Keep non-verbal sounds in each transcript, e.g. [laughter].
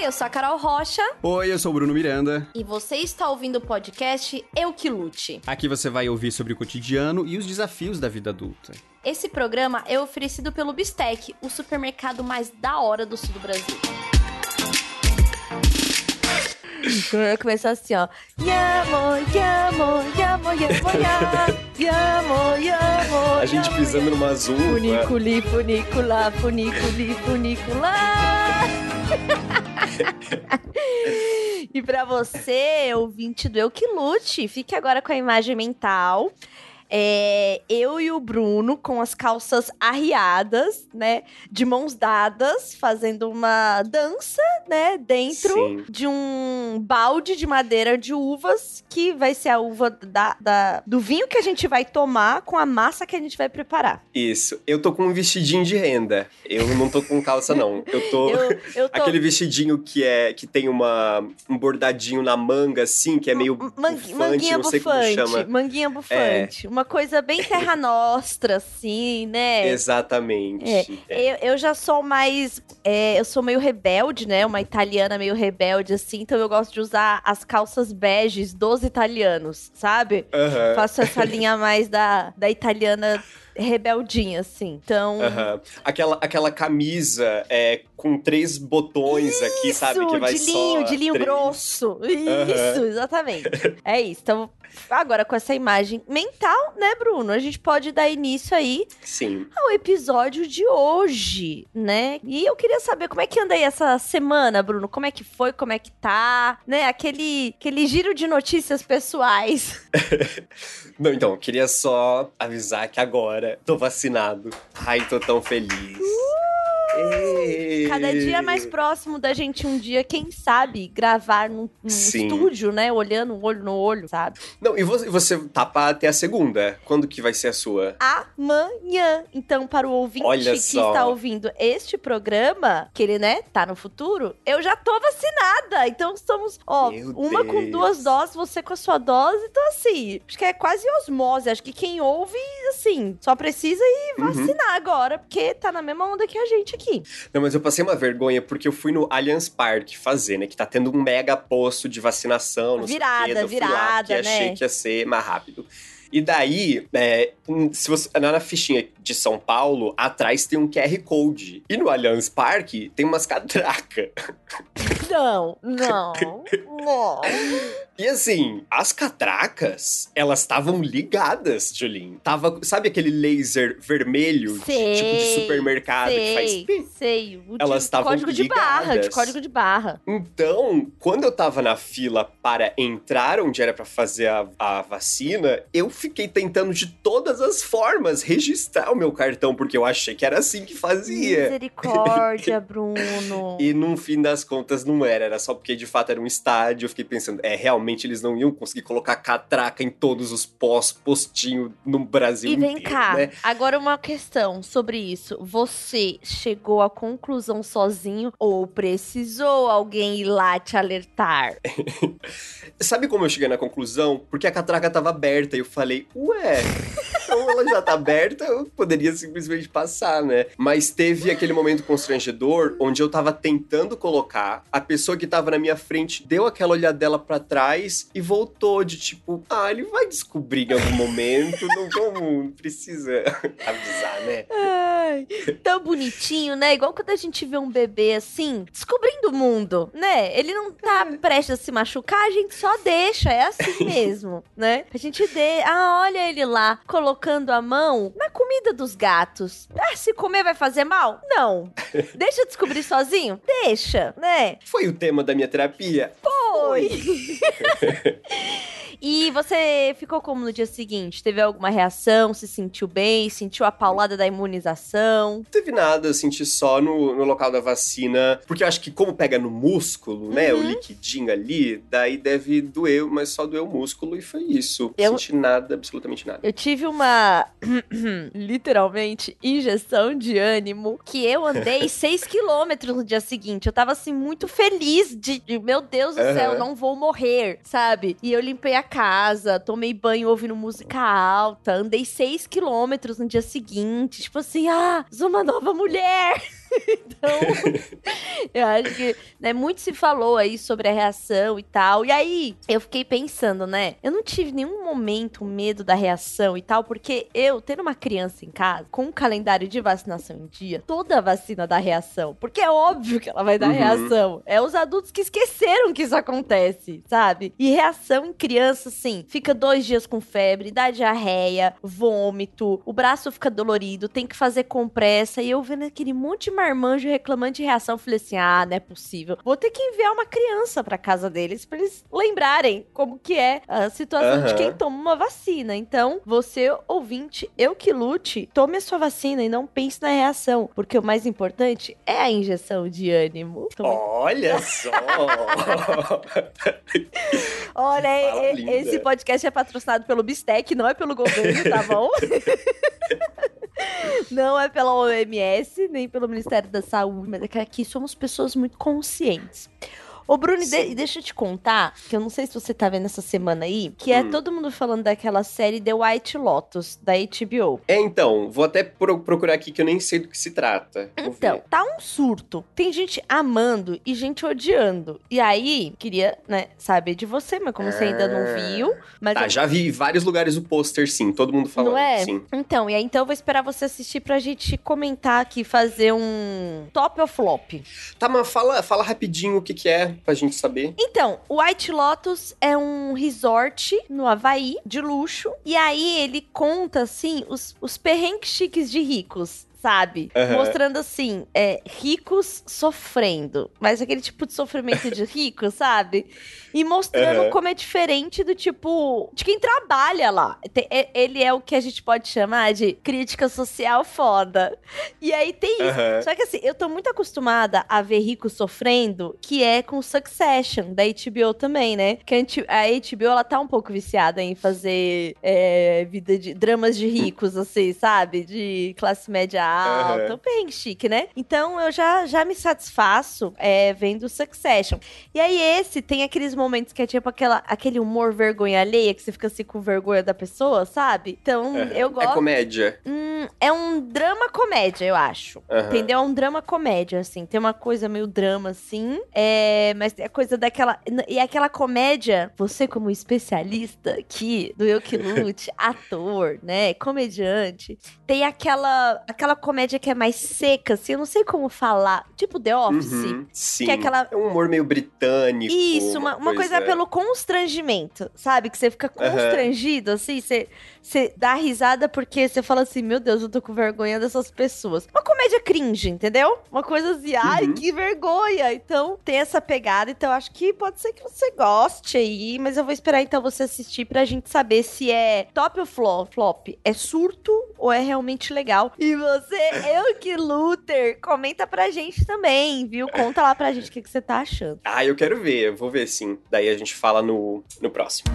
Oi, eu sou a Carol Rocha. Oi, eu sou o Bruno Miranda. E você está ouvindo o podcast Eu Que Lute. Aqui você vai ouvir sobre o cotidiano e os desafios da vida adulta. Esse programa é oferecido pelo Bistec, o supermercado mais da hora do sul do Brasil. Começar assim, ó. Yamo, yamo, yamo, yamo, yamo, yamo, A gente pisando numa azul. né? Funiculi, funicula, funiculi, funicula. [laughs] e pra você, ouvinte do Eu Que Lute, fique agora com a imagem mental. É, eu e o Bruno com as calças arriadas, né? De mãos dadas, fazendo uma dança, né? Dentro Sim. de um balde de madeira de uvas, que vai ser a uva da, da- do vinho que a gente vai tomar com a massa que a gente vai preparar. Isso. Eu tô com um vestidinho de renda. Eu não tô com calça, não. Eu tô. [laughs] Eu, eu tô. [laughs] Aquele vestidinho que é que tem uma, um bordadinho na manga, assim, que é meio Man- bufante, manguinha não sei como bufante, chama. É. manguinha bufante. Uma coisa bem terra [laughs] nostra, assim, né? Exatamente. É. Eu, eu já sou mais. é, eu sou meio rebelde, né? Uma italiana meio rebelde, assim. Então eu gosto de usar as calças beges dos italianos, sabe? Faço essa linha mais da, da italiana rebeldinha, assim. Então. Aquela, aquela camisa é, com três botões aqui, sabe? Que vai de linho, de linho três. grosso. Isso, exatamente. [laughs] É isso. Então, agora com essa imagem mental, né, Bruno? A gente pode dar início aí Sim. ao episódio de hoje, né? E eu queria saber como é que anda aí essa semana, Bruno. Como é que foi, como é que tá, né? Aquele, aquele giro de notícias pessoais. [laughs] Não, então, queria só avisar que agora tô vacinado. Ai, tô tão feliz. Cada dia mais próximo da gente um dia, quem sabe, gravar num, num estúdio, né? Olhando um olho no olho, sabe? Não, e você, você tá pra até a segunda? Quando que vai ser a sua? amanhã. Então, para o ouvinte Olha que só. está ouvindo este programa, que ele, né, tá no futuro, eu já tô vacinada. Então, somos, ó, Meu uma com Deus. duas doses, você com a sua dose. Então, assim, acho que é quase osmose. Acho que quem ouve, assim, só precisa ir Uhum. vacinar agora, porque tá na mesma onda que a gente aqui. Não, mas eu passei uma vergonha porque eu fui no Allianz Parque fazer, né? Que tá tendo um mega posto de vacinação. Não Virada, sei o quê, eu fui lá, virada, porque achei né? que ia ser mais rápido. E daí, é, hum, se você na na fichinha de São Paulo, atrás tem um QR Code. E no Allianz Parque tem umas catracas. [laughs] Não, [laughs] não, não. E assim, as catracas, elas estavam ligadas, Julin. Tava, sabe aquele laser vermelho, de- Sei, tipo de supermercado que faz Sei, pi? sei. O de Elas estavam código de barra, de ligadas. código de barra. Então, quando eu tava na fila para entrar onde era pra fazer a, a vacina, eu fiquei tentando de todas as formas registrar o meu cartão, porque eu achei que era assim que fazia. Misericórdia, Bruno. [laughs] E no fim das contas não era, era só porque de fato era um estádio. Eu fiquei pensando, é, realmente eles não iam conseguir colocar catraca em todos os pós, postinho no Brasil E vem inteiro, cá, né? agora uma questão sobre isso. Você chegou à conclusão sozinho ou precisou alguém ir lá te alertar? [laughs] Sabe como eu cheguei na conclusão? Porque a catraca tava aberta e eu falei, ué, [laughs] ela já tá aberta, eu poderia simplesmente passar, né? Mas teve aquele momento constrangedor onde eu tava tentando colocar, a pessoa que tava na minha frente deu aquela olhadela pra trás e voltou de tipo, ah, ele vai descobrir em algum momento, não vamos, precisa avisar, né? Ai, tão bonitinho, né? Igual quando a gente vê um bebê assim, descobrindo o mundo, né? Ele não tá prestes a se machucar, a gente só deixa, é assim mesmo, né? A gente dê, ah, olha ele lá, colocando a mão na comida dos gatos. Ah, se comer vai fazer mal? Não. [laughs] Deixa eu descobrir sozinho? Deixa, né? Foi o tema da minha terapia. Foi. [laughs] E você ficou como no dia seguinte? Teve alguma reação? Se sentiu bem? Sentiu a paulada da imunização? Não teve nada, eu senti só no, no local da vacina. Porque eu acho que como pega no músculo, né? O Uhum. liquidinho ali, daí deve doer, mas só doeu o músculo e foi isso. Eu- Não senti nada, absolutamente nada. Eu tive uma, [clears throat] literalmente, injeção de ânimo que eu andei [laughs] 6 quilômetros no dia seguinte. Eu tava, assim, muito feliz de, de, meu Deus do céu, Aham. não vou morrer, sabe? E eu limpei a casa, tomei banho ouvindo música alta, andei 6 quilômetros no dia seguinte. Tipo assim, ah, uma nova mulher. [laughs] então, [laughs] eu acho que né, muito se falou aí sobre a reação e tal. E aí, eu fiquei pensando, né? Eu não tive nenhum momento medo da reação e tal, porque eu, tendo uma criança em casa, com um calendário de vacinação em dia, toda vacina dá reação. Porque é óbvio que ela vai dar Uhum. reação. É os adultos que esqueceram que isso acontece, sabe? E reação em criança, assim, fica dois dias com febre, dá diarreia, vômito, o braço fica dolorido, tem que fazer compressa. E eu vendo aquele monte de marmanjo reclamando de reação, falei assim: ah, não é possível. Vou ter que enviar uma criança pra casa deles pra eles lembrarem como que é a situação de Aham. quem toma uma vacina. Então, você, ouvinte, eu que lute, tome a sua vacina e não pense na reação. Porque o mais importante é a injeção de ânimo. Tome Olha [laughs] só! [laughs] Olha, e- esse podcast é patrocinado pelo Bistec, não é pelo governo, tá bom? [laughs] não é pela OMS, nem pelo Ministério da Saúde, mas é que aqui somos pessoas muito conscientes. Ô, Bruno, de- deixa eu te contar, que eu não sei se você tá vendo essa semana aí, que é Hum. todo mundo falando daquela série The White Lotus, da HBO. É, então, vou até pro- procurar aqui que eu nem sei do que se trata. Então, tá um surto. Tem gente amando e gente odiando. E aí, queria, né, saber de você, mas como você ainda não Ah. viu, mas Tá, eu- já vi em vários lugares o pôster, sim. Todo mundo falando, Não é? sim. Então, e aí então eu vou esperar você assistir pra gente comentar aqui, fazer um top ou flop. Tá, mas fala, fala rapidinho o que que é, pra gente saber. Então, o White Lotus é um resort no Havaí, de luxo, e aí ele conta, assim, os, os perrengues chiques de ricos. Sabe? Aham. Mostrando assim, é, ricos sofrendo. Mas aquele tipo de sofrimento de [laughs] rico, sabe? E mostrando Aham. como é diferente do tipo. de quem trabalha lá. É- Ele é o que a gente pode chamar de crítica social foda. E aí tem isso. Aham. Só que assim, eu tô muito acostumada a ver rico sofrendo, que é com Succession, da HBO também, né? Que a HBO, ela tá um pouco viciada em fazer é, vida de dramas de ricos, assim, sabe? De classe média alta, Aham. um perrengue chique, né? Então eu já, já me satisfaço é, vendo Succession. E aí esse tem aqueles momentos que é tipo aquela, aquele humor vergonha alheia, que você fica assim com vergonha da pessoa, sabe? Então Aham. eu É gosto... comédia. Hum, é um drama comédia, eu acho. Aham. Entendeu? É um drama comédia, assim. Tem uma coisa meio drama, assim. É, mas é coisa daquela. E é aquela comédia, você, como especialista aqui do Eu Que Lute, [laughs] ator, né? Comediante, tem aquela, aquela comédia que é mais seca, assim. Eu não sei como falar. Tipo The Office. Uhum, sim. Que é aquela- É um humor meio britânico. Isso, uma, uma coisa, pelo constrangimento, sabe? Que você fica constrangido, assim, você, você dá risada porque você fala assim, meu Deus, eu tô com vergonha dessas pessoas. Uma comédia cringe, entendeu? Uma coisa assim, ai, Uhum. que vergonha. Então, tem essa pegada, então acho que pode ser que você goste aí, mas eu vou esperar então você assistir pra gente saber se é top ou flo- flop, é surto ou é realmente legal. E você, [laughs] eu que Luther, comenta pra gente também, viu? Conta lá pra gente o que, que você tá achando. Ah, eu quero ver, eu vou ver sim. Daí a gente fala no, no próximo.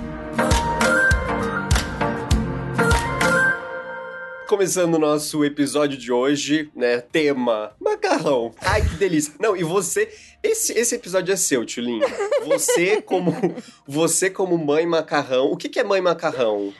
Começando o nosso episódio de hoje, né? Tema macarrão. Ai, que delícia. Não, e você. Esse, esse episódio é seu, Tchulinho. Você como. [laughs] Você como mãe macarrão. O que, que é mãe macarrão?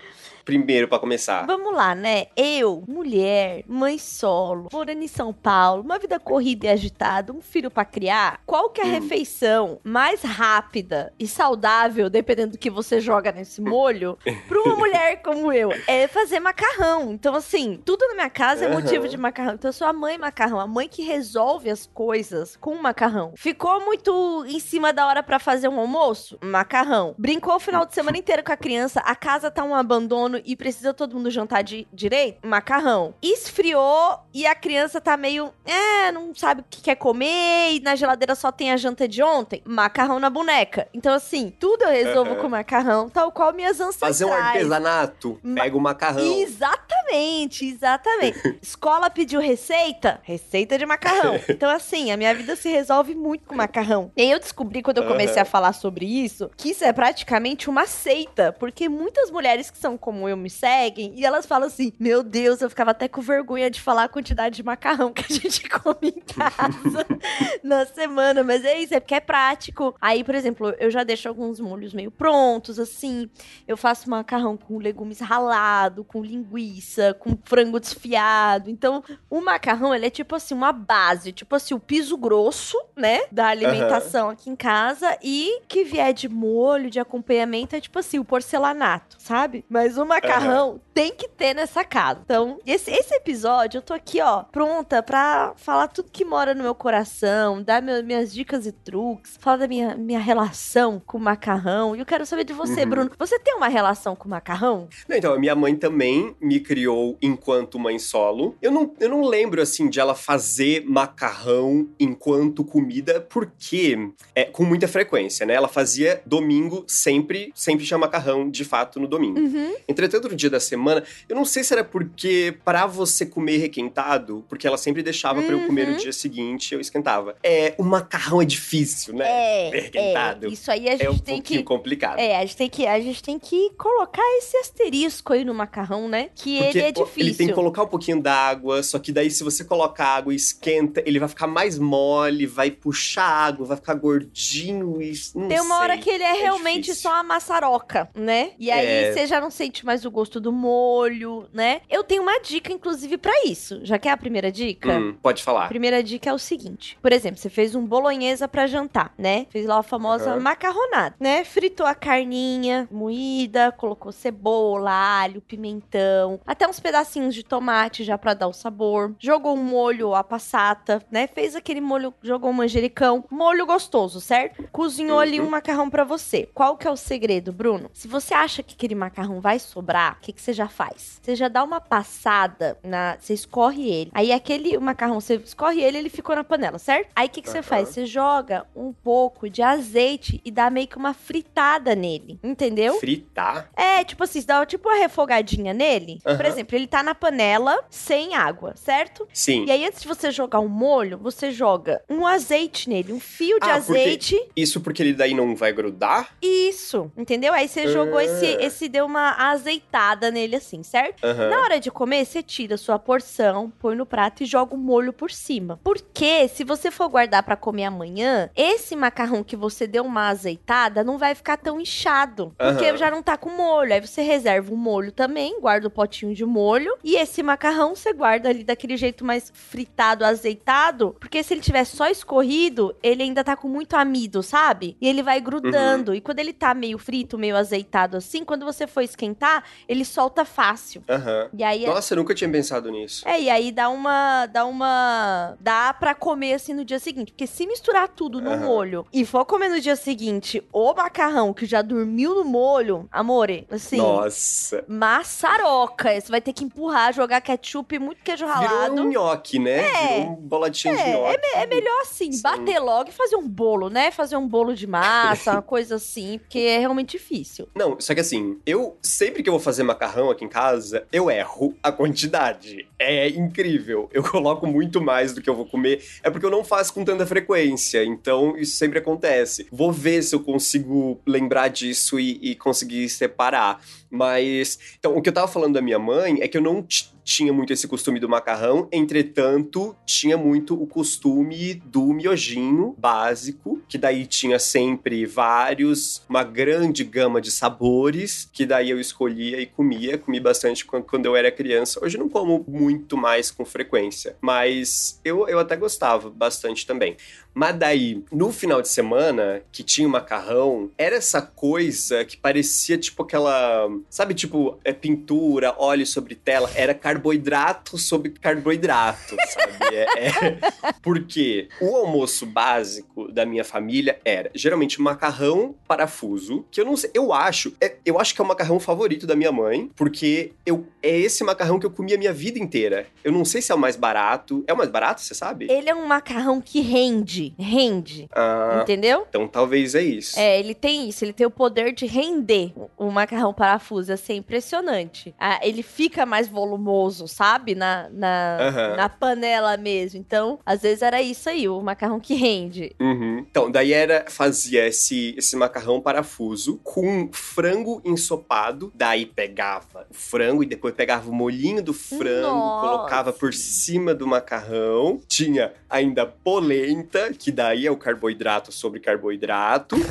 Primeiro, pra começar. Vamos lá, né? Eu, mulher, mãe solo, morando em São Paulo, uma vida corrida e agitada, um filho pra criar. Qual que é a Hum. refeição mais rápida e saudável, dependendo do que você joga nesse molho, [laughs] pra uma mulher como eu? É fazer macarrão. Então, assim, tudo na minha casa é motivo de macarrão. Então, eu sou a mãe macarrão, a mãe que resolve as coisas com macarrão. Ficou muito em cima da hora pra fazer um almoço? Macarrão. Brincou o final de semana inteiro com a criança, a casa tá um abandono e precisa todo mundo jantar de direito? Macarrão. Esfriou e a criança tá meio, é, não sabe o que quer comer e na geladeira só tem a janta de ontem? Macarrão na boneca. Então, assim, tudo eu resolvo Aham. com macarrão, tal qual minhas ancestrais. Fazer um artesanato. Ma- Pega o macarrão. Exatamente, exatamente. [laughs] Escola pediu receita, receita de macarrão. [laughs] Então, assim, a minha vida se resolve muito com macarrão. E aí eu descobri, quando eu comecei Aham. a falar sobre isso, que isso é praticamente uma seita. Porque muitas mulheres que são como eu me seguem e elas falam assim: Meu Deus, eu ficava até com vergonha de falar a quantidade de macarrão que a gente [laughs] come em casa [laughs] na semana. Mas é isso, é porque é prático. Aí, por exemplo, eu já deixo alguns molhos meio prontos, assim. Eu faço macarrão com legumes ralado, com linguiça. com frango desfiado. Então, o macarrão, ele é tipo assim, uma base, tipo assim, o piso grosso, né, da alimentação aqui em casa e que vier de molho, de acompanhamento, é tipo assim, o porcelanato, sabe? Mas o macarrão tem que ter nessa casa. Então, esse, esse episódio, eu tô aqui, ó, pronta pra falar tudo que mora no meu coração, dar meu- minhas dicas e truques, falar da minha, minha relação com o macarrão. E eu quero saber de você, Uhum. Bruno. Você tem uma relação com o macarrão? Não, então, a minha mãe também me criou enquanto mãe solo. Eu não, eu não lembro, assim, de ela fazer macarrão enquanto comida, porque é com muita frequência, né? Ela fazia domingo sempre, sempre tinha macarrão, de fato, no domingo. Uhum. Entretanto, no dia da semana, eu não sei se era porque pra você comer requentado, porque ela sempre deixava pra eu comer no Uhum. dia seguinte, eu esquentava. É, o macarrão é difícil, né? É, Requentado. é, isso aí a gente É um tem pouquinho que complicado. É, a gente tem que a gente tem que colocar esse asterisco aí no macarrão, né? Que Porque ele é difícil. Ele tem que colocar um pouquinho d'água, só que daí se você coloca água e esquenta, ele vai ficar mais mole, vai puxar água, vai ficar gordinho e não Tem uma hora sei. que ele é, realmente difícil. só a maçaroca, né? E aí É. você já não sente mais o gosto do molho, né? Eu tenho uma dica, inclusive, pra isso. Já quer a primeira dica? Hum, pode A falar. primeira dica é o seguinte: por exemplo, você fez um bolonhesa pra jantar, né? Fez lá a famosa Aham. macarronada, né? Fritou a carninha moída, colocou cebola, alho, pimentão, até uns pedacinhos de tomate já pra dar o sabor. Jogou um molho a passata, né? Fez aquele molho, jogou um manjericão, molho gostoso, certo? Cozinhou ali Uhum. um macarrão pra você. Qual que é o segredo, Bruno? Se você acha que aquele macarrão vai sobrar, o que que você já faz? Você já dá uma passada na, você escorre ele. Aí aquele macarrão, você escorre ele, ele ficou na panela, certo? Aí o que que você faz? Você joga um pouco de azeite e dá meio que uma fritada nele, entendeu? Fritar? É, tipo assim, você dá tipo uma refogadinha nele. Por Aham. exemplo, ele tá na panela sem água, certo? Sim. E aí, antes de você jogar um molho, você joga um azeite nele, um fio de Ah, porque- azeite. Isso porque ele daí não vai grudar? Isso, entendeu? Aí você jogou esse, Ah. esse, deu uma azeitada nele assim, certo? Aham. Na hora de comer, você tira a sua porção, põe no prato e joga o molho por cima. Porque se você for guardar pra comer amanhã, esse macarrão que você deu uma azeitada não vai ficar tão inchado. Porque já não tá com molho. Aí você reserva o molho também, guarda o potinho de molho. E esse macarrão você guarda ali daquele jeito mais fritado, azeitado. Porque se ele tiver só escorrido, ele ainda tá com muito amido, sabe? E ele vai grudando. E quando ele tá meio frito, meio azeitado assim, quando você for esquentar, ele solta fácil. Aham. E aí Nossa, eu nunca tinha pensado nisso. é, e aí dá uma. Dá uma. Dá pra comer assim no dia seguinte. Porque se misturar tudo no Aham. molho e for comer no dia seguinte o macarrão que já dormiu no molho, amore, assim. Nossa. Maçaroca. Você vai ter que empurrar, jogar ketchup e muito queijo ralado. Virou um nhoque, né? É. Virou um boladinho de É, nhoque. É melhor assim, Sim. bater logo e fazer um bolo, né? Fazer um bolo de massa, [laughs] uma coisa assim, porque é realmente difícil. Não, só que assim, eu sempre que eu vou fazer macarrão aqui em casa, eu erro a quantidade. É incrível. Eu coloco muito mais do que eu vou comer. É porque eu não faço com tanta frequência. Então, isso sempre acontece. Vou ver se eu consigo lembrar disso e, e conseguir separar. Mas. Então, o que eu tava falando da minha mãe é que eu não tinha muito esse costume do macarrão, entretanto, tinha muito o costume do miojinho básico, que daí tinha sempre vários, uma grande gama de sabores, que daí eu escolhia e comia. Comi bastante quan- quando eu era criança. Hoje não como muito mais com frequência, mas eu, eu até gostava bastante também. Mas daí, no final de semana, que tinha o macarrão, era essa coisa que parecia tipo aquela. Sabe, tipo, é pintura, óleo sobre tela? Era carboidrato sobre carboidrato, sabe? É, é- [laughs] Porque o almoço básico da minha família era geralmente macarrão parafuso, que eu não sei, eu acho, é- eu acho que é o macarrão favorito da minha mãe, porque eu, é esse macarrão que eu comia a minha vida inteira. Eu não sei se é o mais barato. É o mais barato, você sabe? Ele é um macarrão que rende, rende, Ah, entendeu? então talvez é isso. É, ele tem isso, ele tem o poder de render o macarrão parafuso, assim, é impressionante. Ah, ele fica mais volumoso, sabe? Na, na, Aham. na panela mesmo. Então, às vezes era isso aí, o macarrão que rende. Uhum. Então, daí era, fazia esse, esse macarrão parafuso com frango ensopado. Daí pegava o frango e depois pegava o molhinho do frango, Nossa. colocava por cima do macarrão. Tinha ainda polenta, que daí é o carboidrato sobre carboidrato. [laughs]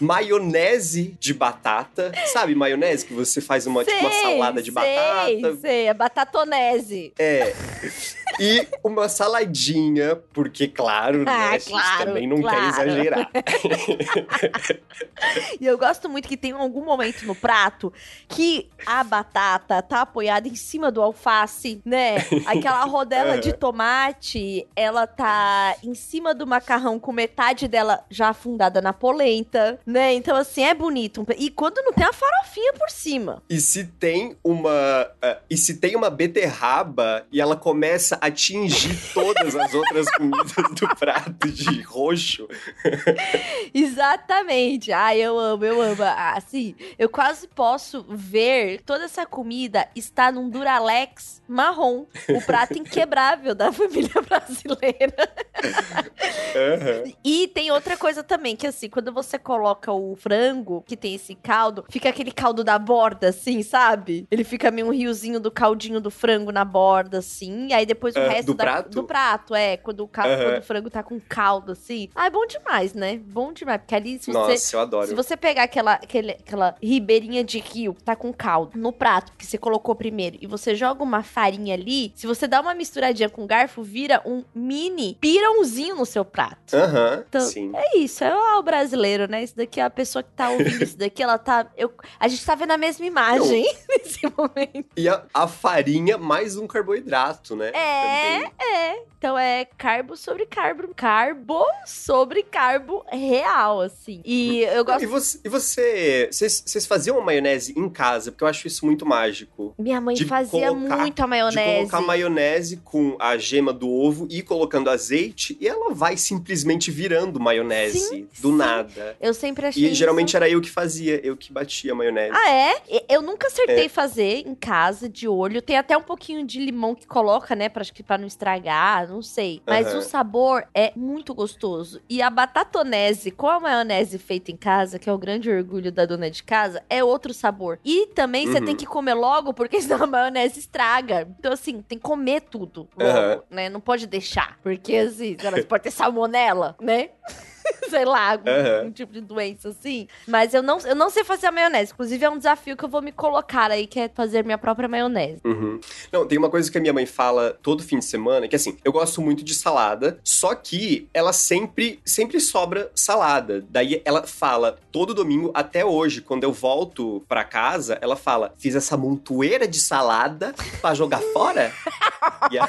maionese de batata. Sabe maionese que você faz uma, tipo, uma salada de sei, batata? Sei, é batatonese. É. [laughs] E uma saladinha, porque, claro, né? Ah, a gente claro, também não claro. quer exagerar. [laughs] E eu gosto muito que tem algum momento no prato que a batata tá apoiada em cima do alface, né? Aquela rodela de [laughs] tomate, ela tá em cima do macarrão com metade dela já afundada na polenta, né? Então, assim, é bonito. E quando não tem a farofinha por cima. E se tem uma. ah, e se tem uma beterraba e ela começa a atingir todas as outras comidas do prato de roxo. Exatamente. Ai, eu amo, eu amo. Assim, eu quase posso ver toda essa comida está num Duralex marrom, o prato [laughs] inquebrável da família brasileira. Aham. E tem outra coisa também, que assim, quando você coloca o frango, que tem esse caldo, fica aquele caldo da borda, assim, sabe? Ele fica meio um riozinho do caldinho do frango na borda, assim, e aí depois o Ah, resto do da- prato? do prato, é, quando o, cal- Aham. quando o frango tá com caldo, assim. Ah, é bom demais, né? Bom demais, porque ali se você... Nossa, eu adoro. Se você pegar aquela, aquele- aquela ribeirinha de rio que tá com caldo no prato que você colocou primeiro e você joga uma farinha ali, se você dá uma misturadinha com garfo, vira um mini pirãozinho no seu prato. Aham, Então, sim. É isso, é o brasileiro, né? Isso daqui, a pessoa que tá ouvindo isso daqui, ela tá. Eu, a gente tá vendo a mesma imagem [laughs] nesse momento. E a, a farinha mais um carboidrato, né? É, Também. é. Então é carbo sobre carbo. Carbo sobre carbo real, assim. E eu E gosto. você, e você, vocês vocês faziam uma maionese em casa? Porque eu acho isso muito mágico. Minha mãe de fazia colocar- muito a De maionese. colocar maionese com a gema do ovo e colocando azeite, e ela vai simplesmente virando maionese Sim, do sim. nada. Eu sempre achei. E isso- geralmente era eu que fazia, eu que batia a maionese. Ah, é? E- Eu nunca acertei É. fazer em casa, de olho. Tem até um pouquinho de limão que coloca, né? Pra, que pra não estragar, não sei. Mas Aham. o sabor é muito gostoso. E a batatonese com a maionese feita em casa, que é o grande orgulho da dona de casa, é outro sabor. E também você Uhum. tem que comer logo, porque [laughs] senão a maionese estraga. Então, assim, tem que comer tudo logo, Aham. né? Não pode deixar. Porque, assim, você pode ter salmonela, né? [laughs] sei lá, algum, Aham. algum tipo de doença assim. Mas eu não, eu não sei fazer a maionese. Inclusive, é um desafio que eu vou me colocar aí, que é fazer minha própria maionese. Uhum. Não, tem uma coisa que a minha mãe fala todo fim de semana, que assim, eu gosto muito de salada, só que ela sempre, sempre sobra salada. Daí ela fala, todo domingo, até hoje, quando eu volto pra casa, ela fala, fiz essa montoeira de salada pra jogar fora? [laughs] E a-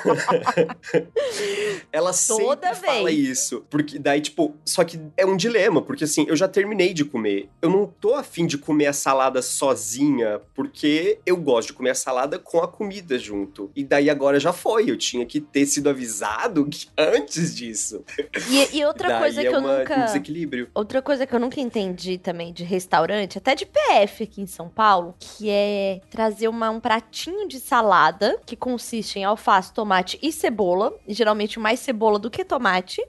ela [laughs] sempre Toda fala vez. isso. Porque daí, tipo, só que é um dilema, porque assim, eu já terminei de comer. Eu não tô afim de comer a salada sozinha, porque eu gosto de comer a salada com a comida junto. E daí agora já foi, eu tinha que ter sido avisado que- [laughs] antes disso. E, e outra daí coisa é que eu uma- um nunca. desequilíbrio. Outra coisa que eu nunca entendi também de restaurante, até de PF aqui em São Paulo, que é trazer uma, um pratinho de salada que consiste em alface, tomate e cebola, e geralmente mais cebola do que tomate,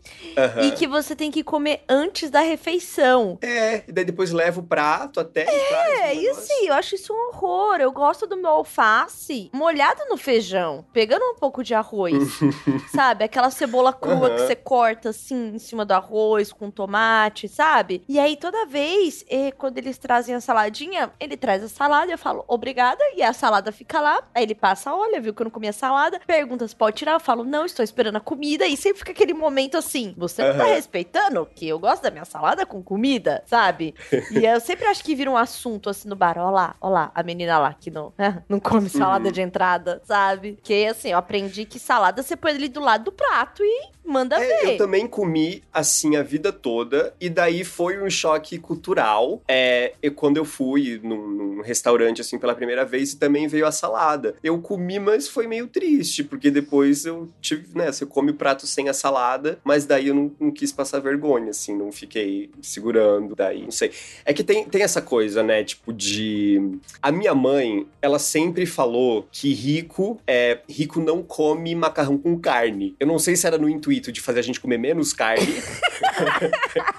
e que você tem que comer antes da refeição. É, e daí depois leva o prato até. É, e assim, eu acho isso um horror. Eu gosto do meu alface molhado no feijão, pegando um pouco de arroz. [laughs] sabe? Aquela cebola crua que Aham. você corta assim em cima do arroz com tomate, sabe? E aí toda vez, eh, quando eles trazem a saladinha, ele traz a salada, eu falo obrigada, e a salada fica lá. Aí ele passa, olha, viu que eu não comi a salada, pergunta se pode tirar, eu falo, não, estou esperando a comida, e sempre fica aquele momento assim, você não tá Aham. respeitando que eu gosto da minha salada com comida, sabe? E eu sempre acho que vira um assunto assim no bar. Ó lá, ó lá, a menina lá que não, não come salada Uhum. de entrada, sabe? Que assim, eu aprendi que salada você põe ali do lado do prato e manda É, ver. eu também comi assim a vida toda, e daí foi um choque cultural. É, eu- quando eu fui num, num restaurante assim pela primeira vez, e também veio a salada. Eu comi, mas foi meio triste, porque depois eu tive, né? Você come o prato sem a salada, mas daí eu não, não quis passar vergonha, assim, não fiquei segurando, daí, não sei. É que tem, tem essa coisa, né? Tipo, de. A minha mãe, ela sempre falou que rico é rico não come macarrão com carne. Eu não sei se era no intuito de fazer a gente comer menos carne. [laughs]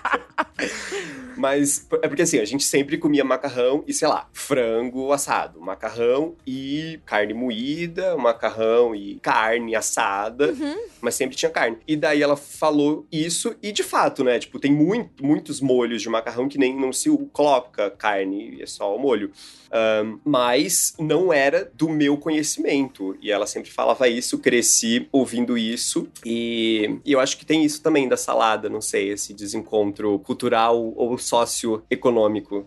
Mas é porque assim, a gente sempre comia macarrão e, sei lá, frango assado, macarrão e carne moída, macarrão e carne assada, Uhum. mas sempre tinha carne. E daí ela falou isso e de fato, né? Tipo, tem muito, muitos molhos de macarrão que nem não se coloca carne, é só o molho. Ahn, mas não era do meu conhecimento. E ela sempre falava isso, cresci ouvindo isso. E, e eu acho que tem isso também da salada, não sei, esse desencontro cultural ou socioeconômico.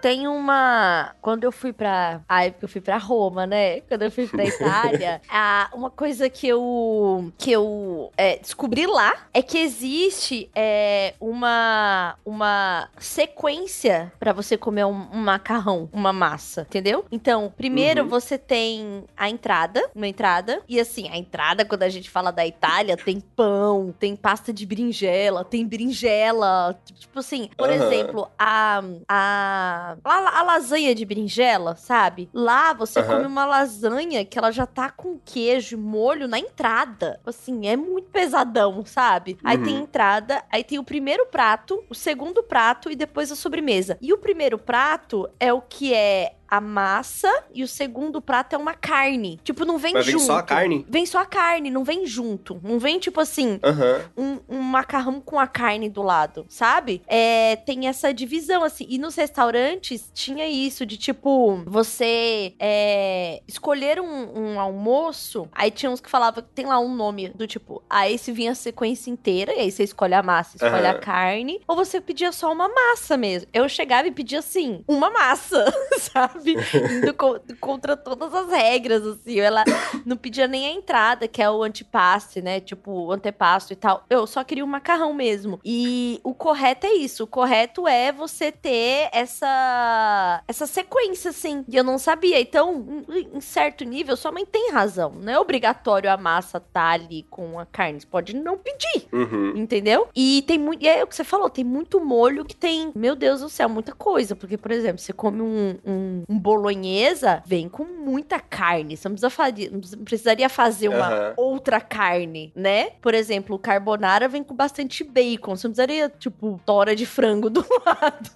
Tem uma. Quando eu fui pra. Ah, é porque eu fui pra Roma, né? Quando eu fui pra [laughs] Itália, a... uma coisa que eu. que eu é, descobri lá é que existe é, uma. uma sequência pra você comer um, um macarrão, uma massa, entendeu? Então, primeiro Uhum. você tem a entrada, uma entrada. E assim, a entrada, quando a gente fala da Itália, tem pão, tem pasta de berinjela, tem berinjela. Tipo assim, por Aham. exemplo, a, a, a, a lasanha de berinjela, sabe? Lá você Aham. come uma lasanha que ela já tá com queijo e molho na entrada. Assim, é muito pesadão, sabe? Aí Uhum. tem entrada, aí tem o primeiro prato, o segundo prato e depois a sobremesa. E o primeiro prato é o que é a massa e o segundo prato é uma carne. Tipo, não vem Mas vem junto. só a carne? Vem só a carne, não vem junto. Não vem, tipo assim, Aham. um, um macarrão com a carne do lado, sabe? É, tem essa divisão, assim. E nos restaurantes tinha isso de, tipo, você é, escolher um, um almoço, aí tinha uns que falavam que tem lá um nome do tipo, aí se vinha a sequência inteira, e aí você escolhe a massa, escolhe a Aham. carne, ou você pedia só uma massa mesmo. Eu chegava e pedia, assim, uma massa, [laughs] sabe? Indo co- contra todas as regras, assim. Ela não pedia nem a entrada, que é o antipaste, né? Tipo, o antepasto e tal. Eu só queria o macarrão mesmo. E o correto é isso. O correto é você ter essa essa sequência, assim. E eu não sabia. Então, em certo nível, sua mãe tem razão. Não é obrigatório a massa estar ali com a carne. Você pode não pedir. Uhum. Entendeu? E tem muito. E é o que você falou, tem muito molho que tem. Meu Deus do céu, muita coisa. Porque, por exemplo, você come um, um, um bolonhesa, vem com muita carne. Você não, precisa fazer, não precisa- precisaria fazer uma Aham. outra carne, né? Por exemplo, o carbonara vem com bastante bacon. Você não precisaria, tipo, tora de frango do [laughs] lado.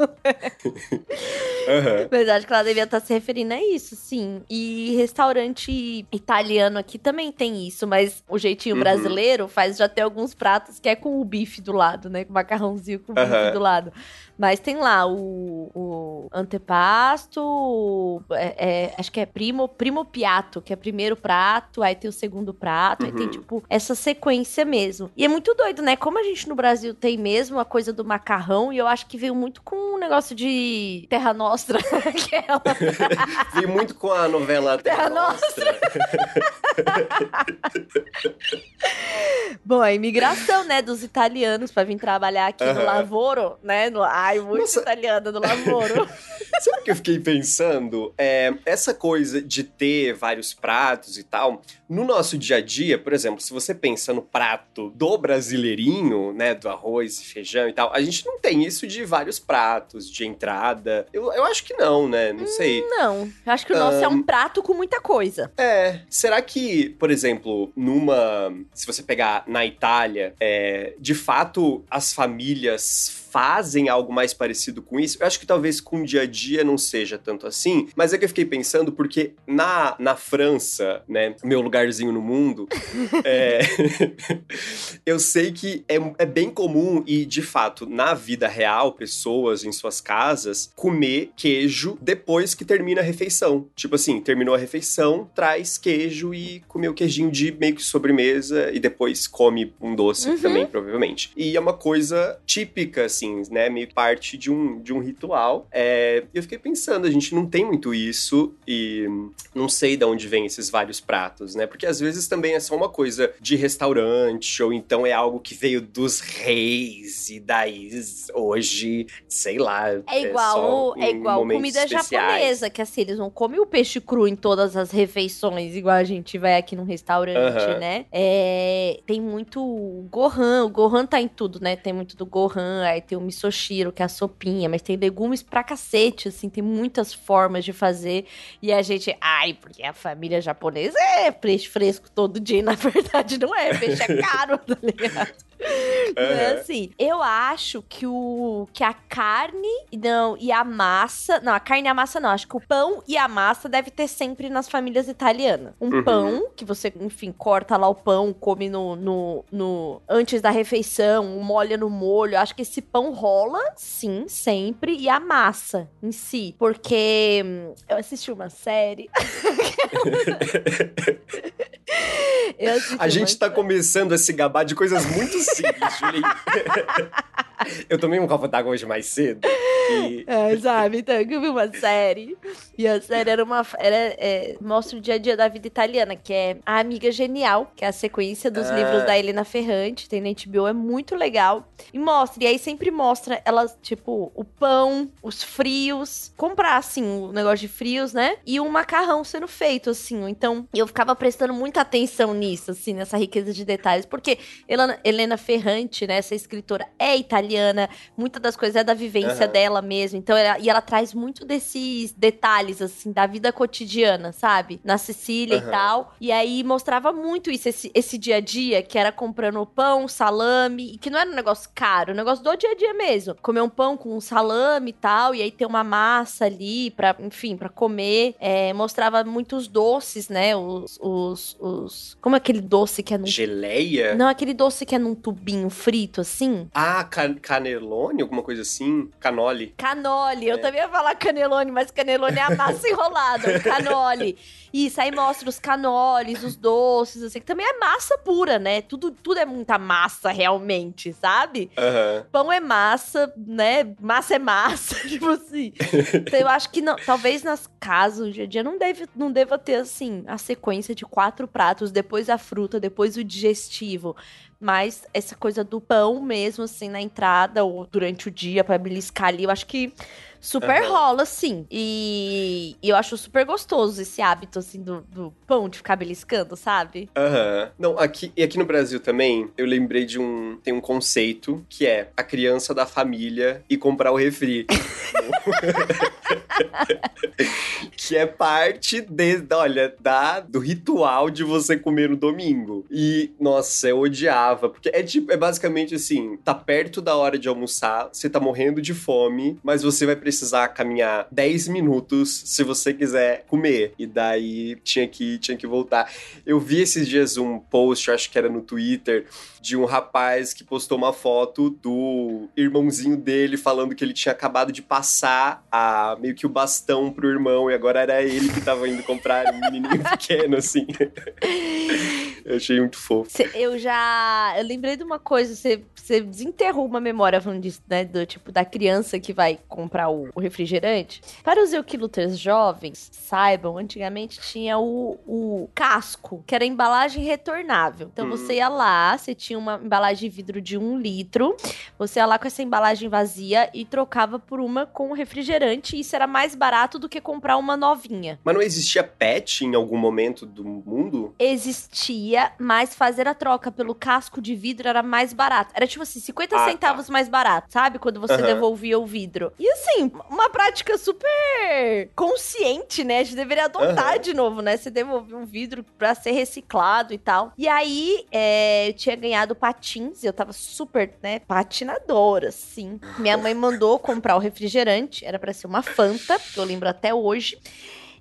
Aham. Mas acho que ela devia estar se referindo a isso, sim. E restaurante italiano aqui também tem isso, mas o jeitinho Uhum. brasileiro faz já ter alguns pratos que é com o bife do lado, né? Com o macarrãozinho com o bife do lado. Mas tem lá o, o antepasto, o- é- é, acho que é primo, primo piatto, que é primeiro prato, aí tem o segundo prato, aí tem, Uhum. tipo, essa sequência mesmo. E é muito doido, né? Como a gente no Brasil tem mesmo a coisa do macarrão, e eu acho que veio muito com um negócio de Terra Nostra, [laughs] que é [laughs] Vi muito com a novela Terra Nostra. [laughs] Bom, a imigração, né, dos italianos pra vir trabalhar aqui no Aham. Lavoro, né? No... Ai, muito Nossa. italiana do Lavoro. Sabe o que eu fiquei pensando? É, essa coisa de ter vários pratos e tal, no nosso dia a dia, por exemplo, se você pensa no prato do brasileirinho, né, do arroz e feijão e tal, a gente não tem isso de vários pratos, de entrada. Eu, eu acho que não, né? Não sei. Não, eu acho que o nosso é um prato com muita coisa. É, será que, por exemplo, numa. Se você pegar na Itália, é, de fato as famílias fazem algo mais parecido com isso? Eu acho que talvez com o dia a dia não seja tanto assim, mas é que eu fiquei pensando porque na, na França, né, meu lugarzinho no mundo, [laughs] é, [laughs] eu sei que é, é bem comum e, de fato, na vida real, pessoas em suas casas comer queijo depois que termina a refeição. Tipo assim, terminou a refeição, traz queijo e comer o queijinho de meio que sobremesa e depois come um doce Uhum. também, provavelmente. E é uma coisa típica, assim, né? Meio parte de um, de um ritual. É, eu fiquei pensando, a gente não tem muito isso e não sei de onde vem esses vários pratos, né? Porque às vezes também é só uma coisa de restaurante, ou então é algo que veio dos reis, e daí hoje, sei lá. É igual, é em igual momentos comida especiais. japonesa, que assim, eles não comem o peixe cru em todas as refeições, igual a gente vai aqui num restaurante, né? É, tem muito gohan, o gohan tá em tudo, né? Tem muito do gohan, aí tem o misoshiro, que é a sopinha, mas tem legumes pra cacete assim, tem muitas formas de fazer. E a gente, ai, porque a família japonesa é peixe fresco todo dia, na [laughs] verdade não é, peixe é caro, [laughs] tá ligado? [laughs] Não é assim. Eu acho que o que a carne não e a massa, não, a carne e a massa não, acho que o pão e a massa deve ter sempre nas famílias italianas. Um Uhum. pão que você, enfim, corta lá o pão, come no, no, no antes da refeição, molha no molho. Acho que esse pão rola, sim, sempre e a massa em si, porque hum, eu assisti uma série. [laughs] A gente tá começando a se gabar de coisas muito usually [laughs] Eu tomei um copo d'água hoje mais cedo. E... É, sabe? Então, eu vi uma série. E a série era uma. Era, é, mostra o dia a dia da vida italiana, que é A Amiga Genial, que é a sequência dos Ah. livros da Helena Ferrante. Tem na HBO, é muito legal. E mostra, e aí sempre mostra elas, tipo, o pão, os frios. Comprar, assim, o negócio de frios, né? E um macarrão sendo feito, assim. Então, eu ficava prestando muita atenção nisso, assim, nessa riqueza de detalhes. Porque Helena, Helena Ferrante, né, essa escritora, é italiana. Muitas das coisas é da vivência Aham. dela mesmo. Então, ela, e ela traz muito desses detalhes, assim, da vida cotidiana, sabe? Na Sicília e Aham. tal. E aí mostrava muito isso, esse, esse dia a dia, que era comprando pão, salame, e que não era um negócio caro, um negócio do dia a dia mesmo. Comer um pão com um salame e tal, e aí ter uma massa ali pra, enfim, pra comer. É, mostrava muitos doces, né? Os, os, os. Como é aquele doce que é num. Geleia? Não, aquele doce que é num tubinho frito, assim. Ah, can canelone? Alguma coisa assim? Canole. Canole, eu É. também ia falar canelone, mas canelone é a massa enrolada, canole. Isso, aí mostra os canoles, os doces, assim, que também é massa pura, né? Tudo, tudo é muita massa, realmente, sabe? Aham. Pão é massa, né? Massa é massa, [laughs] tipo assim. Então eu acho que não, talvez nas casas, no dia a dia, não, deve, não deva ter, assim, a sequência de quatro pratos, depois a fruta, depois o digestivo. Mas essa coisa do pão mesmo, assim, na entrada ou durante o dia pra beliscar ali, eu acho que super Aham. rola, sim. E, e eu acho super gostoso esse hábito, assim, do, do pão de ficar beliscando, sabe? Aham. Não, aqui, e aqui no Brasil também, eu lembrei de um. Tem um conceito que é a criança da família e comprar o refri. [laughs] que é parte de, olha, da, do ritual de você comer no domingo. E, nossa, eu odiava, porque é tipo, é basicamente assim, tá perto da hora de almoçar, você tá morrendo de fome, mas você vai precisar caminhar 10 minutos se você quiser comer. E daí tinha que, tinha que voltar. Eu vi esses dias um post, acho que era no Twitter, de um rapaz que postou uma foto do irmãozinho dele falando que ele tinha acabado de passar a meio que o bastão pro irmão e agora era ele que tava indo comprar um menininho [laughs] pequeno assim. eu achei muito fofo. Cê- eu já. Eu lembrei de uma coisa, você, você desenterrou uma memória falando disso, né? Do tipo, da criança que vai comprar o, o refrigerante. Para os euquiluters jovens, saibam, antigamente tinha o, o casco, que era embalagem retornável. Então Hum. você ia lá, você tinha uma embalagem de vidro de um litro, você ia lá com essa embalagem vazia e trocava por uma com refrigerante, e isso era mais barato do que comprar uma novinha. Mas não existia pet em algum momento do mundo? existia, mas fazer a troca pelo casco de vidro era mais barato. Era tipo assim, 50 Ah, tá. centavos mais barato, sabe? Quando você Aham. devolvia o vidro. E assim, uma prática super consciente, né? A gente deveria adotar Aham. de novo, né? Você devolver um vidro pra ser reciclado e tal. E aí, é, eu tinha ganhado patins, eu tava super, né, patinadora, assim. Minha mãe mandou comprar o refrigerante, era pra ser uma Fanta, que eu lembro até hoje.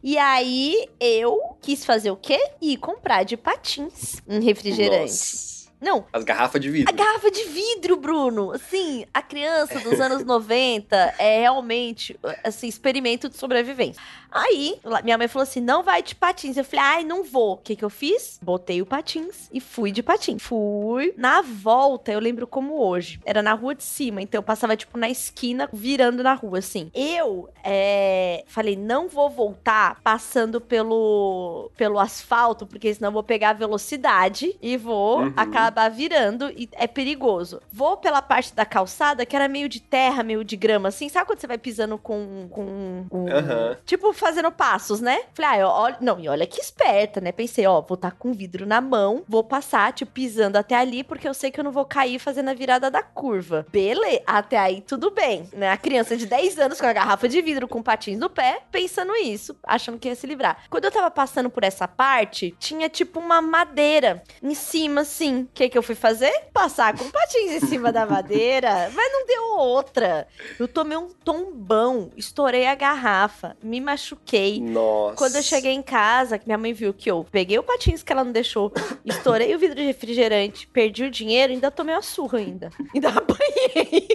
E aí eu quis fazer o quê? Ir comprar de patins um refrigerante. Nossa. Não, As garrafas de a vidro. garrafa de vidro, Bruno. Assim, a criança dos [laughs] anos 90 é realmente, assim, experimento de sobrevivência. Aí, minha mãe falou assim: não vai de patins. Eu falei, ai, não vou. O que que eu fiz? Botei o patins e fui de patins. Fui. Na volta, eu lembro como hoje. Era na rua de cima, então eu passava, tipo, na esquina, virando na rua, assim. Eu, é, falei, não vou voltar passando pelo, pelo asfalto, porque senão eu vou pegar a velocidade e vou Uhum. acabar acabar virando e é perigoso. Vou pela parte da calçada que era meio de terra, meio de grama, assim. Sabe quando você vai pisando com. com Aham. Tipo, fazendo passos, né? Falei, ah, olha. Não, e olha que esperta, né? Pensei, ó, vou estar com o vidro na mão, vou passar, tipo, pisando até ali, porque eu sei que eu não vou cair fazendo a virada da curva. Beleza, até aí tudo bem, né? A criança de 10 anos com a garrafa de vidro com patins no pé, pensando isso, achando que ia se livrar. Quando eu tava passando por essa parte, tinha tipo uma madeira em cima, assim. O que que eu fui fazer? Passar com patins em cima da madeira. Mas não deu outra. Eu tomei um tombão, estourei a garrafa, me machuquei. Nossa. Quando eu cheguei em casa, que minha mãe viu que eu peguei o patins que ela não deixou, estourei o vidro de refrigerante, perdi o dinheiro, ainda tomei uma surra ainda. Ainda [laughs] apanhei.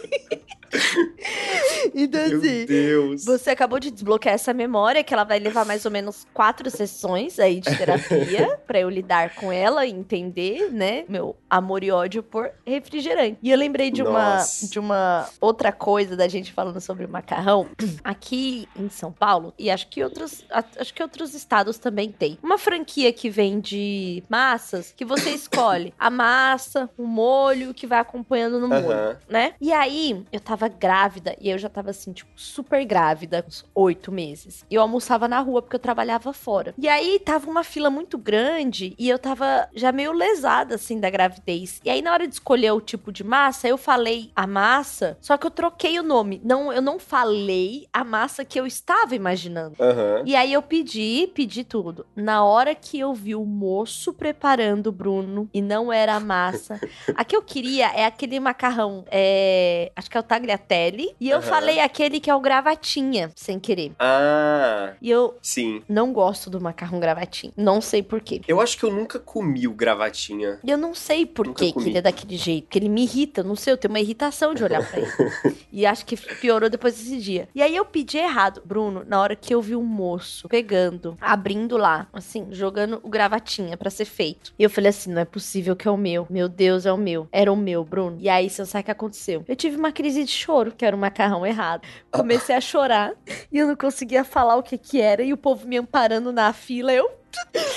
Então, Meu assim, Deus. você acabou de desbloquear essa memória, que ela vai levar mais ou menos quatro sessões aí de terapia, [laughs] pra eu lidar com ela e entender, né, meu amor e ódio por refrigerante. E eu lembrei de uma, Nossa. de uma outra coisa da gente falando sobre macarrão. [clears throat] Aqui em São Paulo, e acho que outros, acho que outros estados também tem, uma franquia que vende massas que você escolhe a massa, o molho que vai acompanhando no molho Aham. né? E aí, eu tava grávida, e eu já tava assim, tipo, super grávida, uns oito meses. E eu almoçava na rua porque eu trabalhava fora. E aí, tava uma fila muito grande, e eu tava já meio lesada, assim, da gravidez. E aí, na hora de escolher o tipo de massa, eu falei a massa, só que eu troquei o nome. Não, eu não falei a massa que eu estava imaginando. Aham. E aí eu pedi, pedi tudo. Na hora que eu vi o moço preparando o Bruno e não era a massa. [laughs] a que eu queria é aquele macarrão, é, acho que é o tagliatelle. E eu Aham. falei aquele que é o gravatinha, sem querer. Ah, E eu sim. não gosto do macarrão gravatinha. Não sei por quê. Eu acho que eu nunca comi o gravatinha. E eu não sei por que que ele é daquele jeito. Porque ele me irrita, não sei, eu tenho uma irritação de olhar pra ele. [laughs] e acho que piorou depois desse dia. E aí eu pedi errado, Bruno, na hora que eu vi o moço pegando, abrindo lá, assim, jogando o gravatinha pra ser feito. E eu falei assim: não é possível que é o meu. Meu Deus, é o meu. Era o meu, Bruno. E aí, você sabe o que aconteceu? Eu tive uma crise de choro, que era o macarrão errado. Comecei a chorar [laughs] e eu não conseguia falar o que que era. E o povo me amparando na fila, eu. [laughs]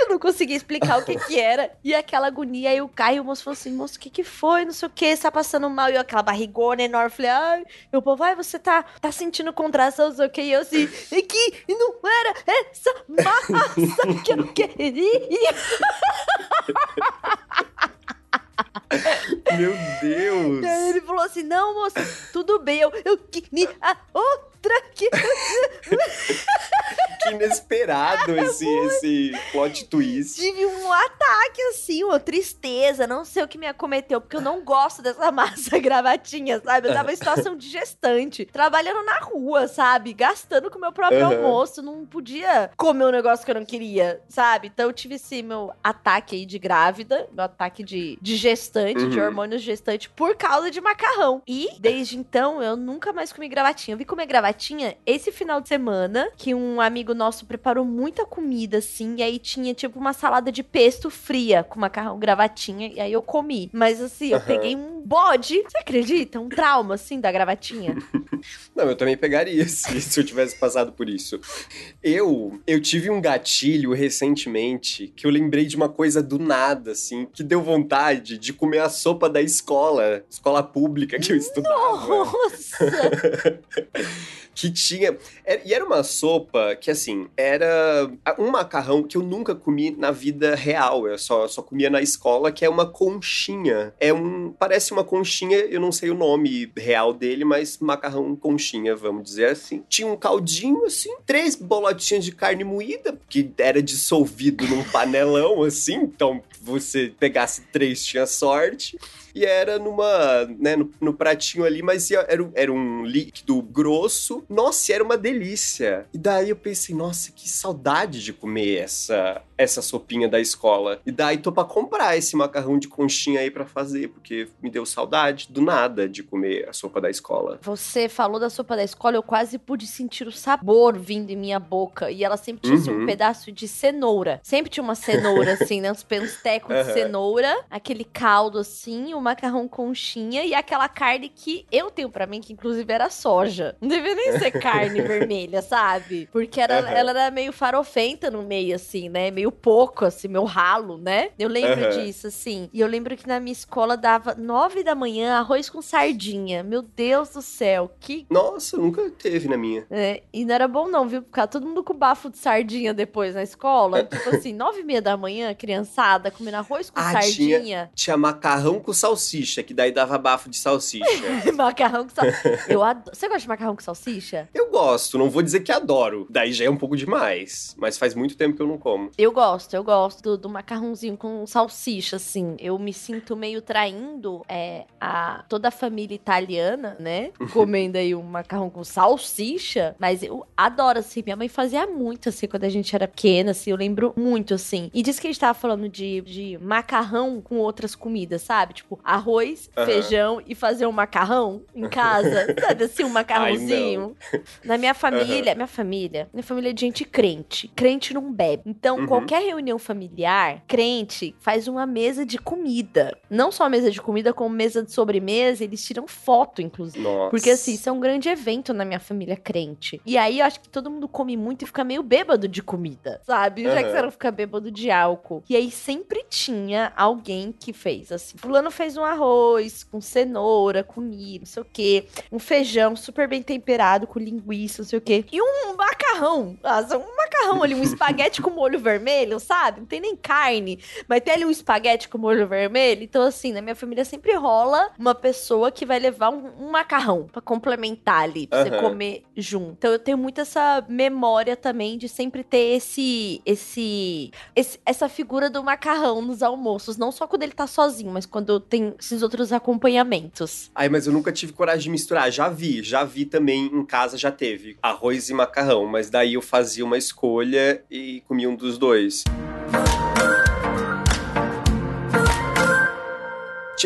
Eu não conseguia explicar o que que era. E aquela agonia, aí o Caio e o moço falou assim, moço, o que que foi? Não sei o que, você tá passando mal. E eu, aquela barrigona enorme, falei, ai, e o povo, ai, você tá, tá sentindo contração, não sei o que. E eu assim, é que não era essa massa que eu queria. [laughs] Meu Deus. Ele falou assim, não, moço, tudo bem, eu, eu queria a outra que... [laughs] Que inesperado esse, esse plot twist. Tive um ataque, assim, uma tristeza, não sei o que me acometeu, porque eu não gosto dessa [laughs] massa gravatinha, sabe? Eu tava em situação [laughs] de gestante, trabalhando na rua, sabe? Gastando com o meu próprio Aham. almoço, não podia comer um negócio que eu não queria, sabe? Então eu tive esse meu ataque aí de grávida, meu ataque de, de gestante, de Uhum. hormônios gestante, por causa de macarrão. E desde então eu nunca mais comi gravatinha. Eu vi comer gravatinha esse final de semana, que um amigo nosso preparou muita comida, assim, e aí tinha tipo uma salada de pesto fria com macarrão gravatinha, e aí eu comi. Mas assim, eu Aham. peguei um bode, você acredita? Um trauma, assim, da gravatinha. [laughs] Não, eu também pegaria [laughs] se, se eu tivesse passado por isso. Eu, eu tive um gatilho recentemente que eu lembrei de uma coisa do nada, assim, que deu vontade de comer a sopa da escola, escola pública que eu estudava. Nossa! [laughs] que tinha. E era uma sopa que, assim, era um macarrão que eu nunca comi na vida real. Eu só, só comia na escola, que é uma conchinha. É um. Parece uma conchinha, eu não sei o nome real dele, mas macarrão conchinha, vamos dizer assim. Tinha um caldinho, assim, três bolotinhas de carne moída, que era dissolvido num panelão, assim. Então, você pegasse três, tinha sorte. E era numa, né, no, no pratinho ali, mas ia- era, era um líquido grosso. Nossa, era uma delícia. E daí eu pensei, nossa, que saudade de comer essa, essa sopinha da escola. E daí tô pra comprar esse macarrão de conchinha aí pra fazer, porque me deu saudade do nada de comer a sopa da escola. Você falou da sopa da escola, eu quase pude sentir o sabor vindo em minha boca. E ela sempre tinha assim, um Uhum. pedaço de cenoura. Sempre tinha uma cenoura, [laughs] assim, né? Uns uns tecos de cenoura, aquele caldo, assim, o macarrão conchinha e aquela carne que eu tenho pra mim, que inclusive era soja. Não devia nem ser [laughs] carne vermelha, sabe? Porque era, Aham. ela era meio farofenta no meio, assim, né? Meio meio pouco, assim, meu ralo, né? Eu lembro Aham. disso, assim. E eu lembro que na minha escola dava nove da manhã arroz com sardinha. Meu Deus do céu, que. Nossa, nunca teve na minha. É, e não era bom, não, viu? Ficar todo mundo com bafo de sardinha depois na escola. [laughs] tipo assim, nove e meia da manhã, criançada, comendo arroz com Ah, sardinha. Tinha macarrão com salsicha, que daí dava bafo de salsicha. [laughs] macarrão com salsicha. Eu adoro. Você gosta de macarrão com salsicha? eu gosto, não vou dizer que adoro. Daí já é um pouco demais. Mas faz muito tempo que eu não como. Eu gosto, eu gosto do, do macarrãozinho com salsicha, assim. Eu me sinto meio traindo é, a toda a família italiana, né? [laughs] Comendo aí um macarrão com salsicha. Mas eu adoro, assim. Minha mãe fazia muito, assim, quando a gente era pequena, assim. Eu lembro muito, assim. E diz que a gente tava falando de, de macarrão com outras comidas, sabe? Tipo, arroz, feijão e fazer um macarrão em casa. [laughs] sabe assim, um macarrãozinho? Na minha família, minha família, minha família é de gente crente. Crente não bebe. Então, Uhum. qualquer reunião familiar, crente faz uma mesa de comida. Não só mesa de comida, como mesa de sobremesa. Eles tiram foto, inclusive. Nossa. Porque assim, isso é um grande evento na minha família crente. E aí eu acho que todo mundo come muito e fica meio bêbado de comida, sabe? Já que Aham. você não fica bêbado de álcool. E aí sempre tinha alguém que fez assim. Fulano fez um arroz com cenoura, com milho, não sei o quê. Um feijão super bem temperado com linguiça, não sei o quê. E um macarrão. Nossa, um macarrão ali, um [laughs] espaguete com molho vermelho, sabe? Não tem nem carne, mas tem ali um espaguete com molho vermelho. Então, assim, na minha família sempre rola uma pessoa que vai levar um, um macarrão pra complementar ali, pra você Aham. comer junto. Então, eu tenho muito essa memória também de sempre ter esse, esse, esse- essa figura do macarrão nos almoços. Não só quando ele tá sozinho, mas quando tem esses outros acompanhamentos. Ai, mas eu nunca tive coragem de misturar. Já vi, já vi também em casa, já teve arroz e macarrão. Mas daí eu fazia uma escolha e comia um dos dois.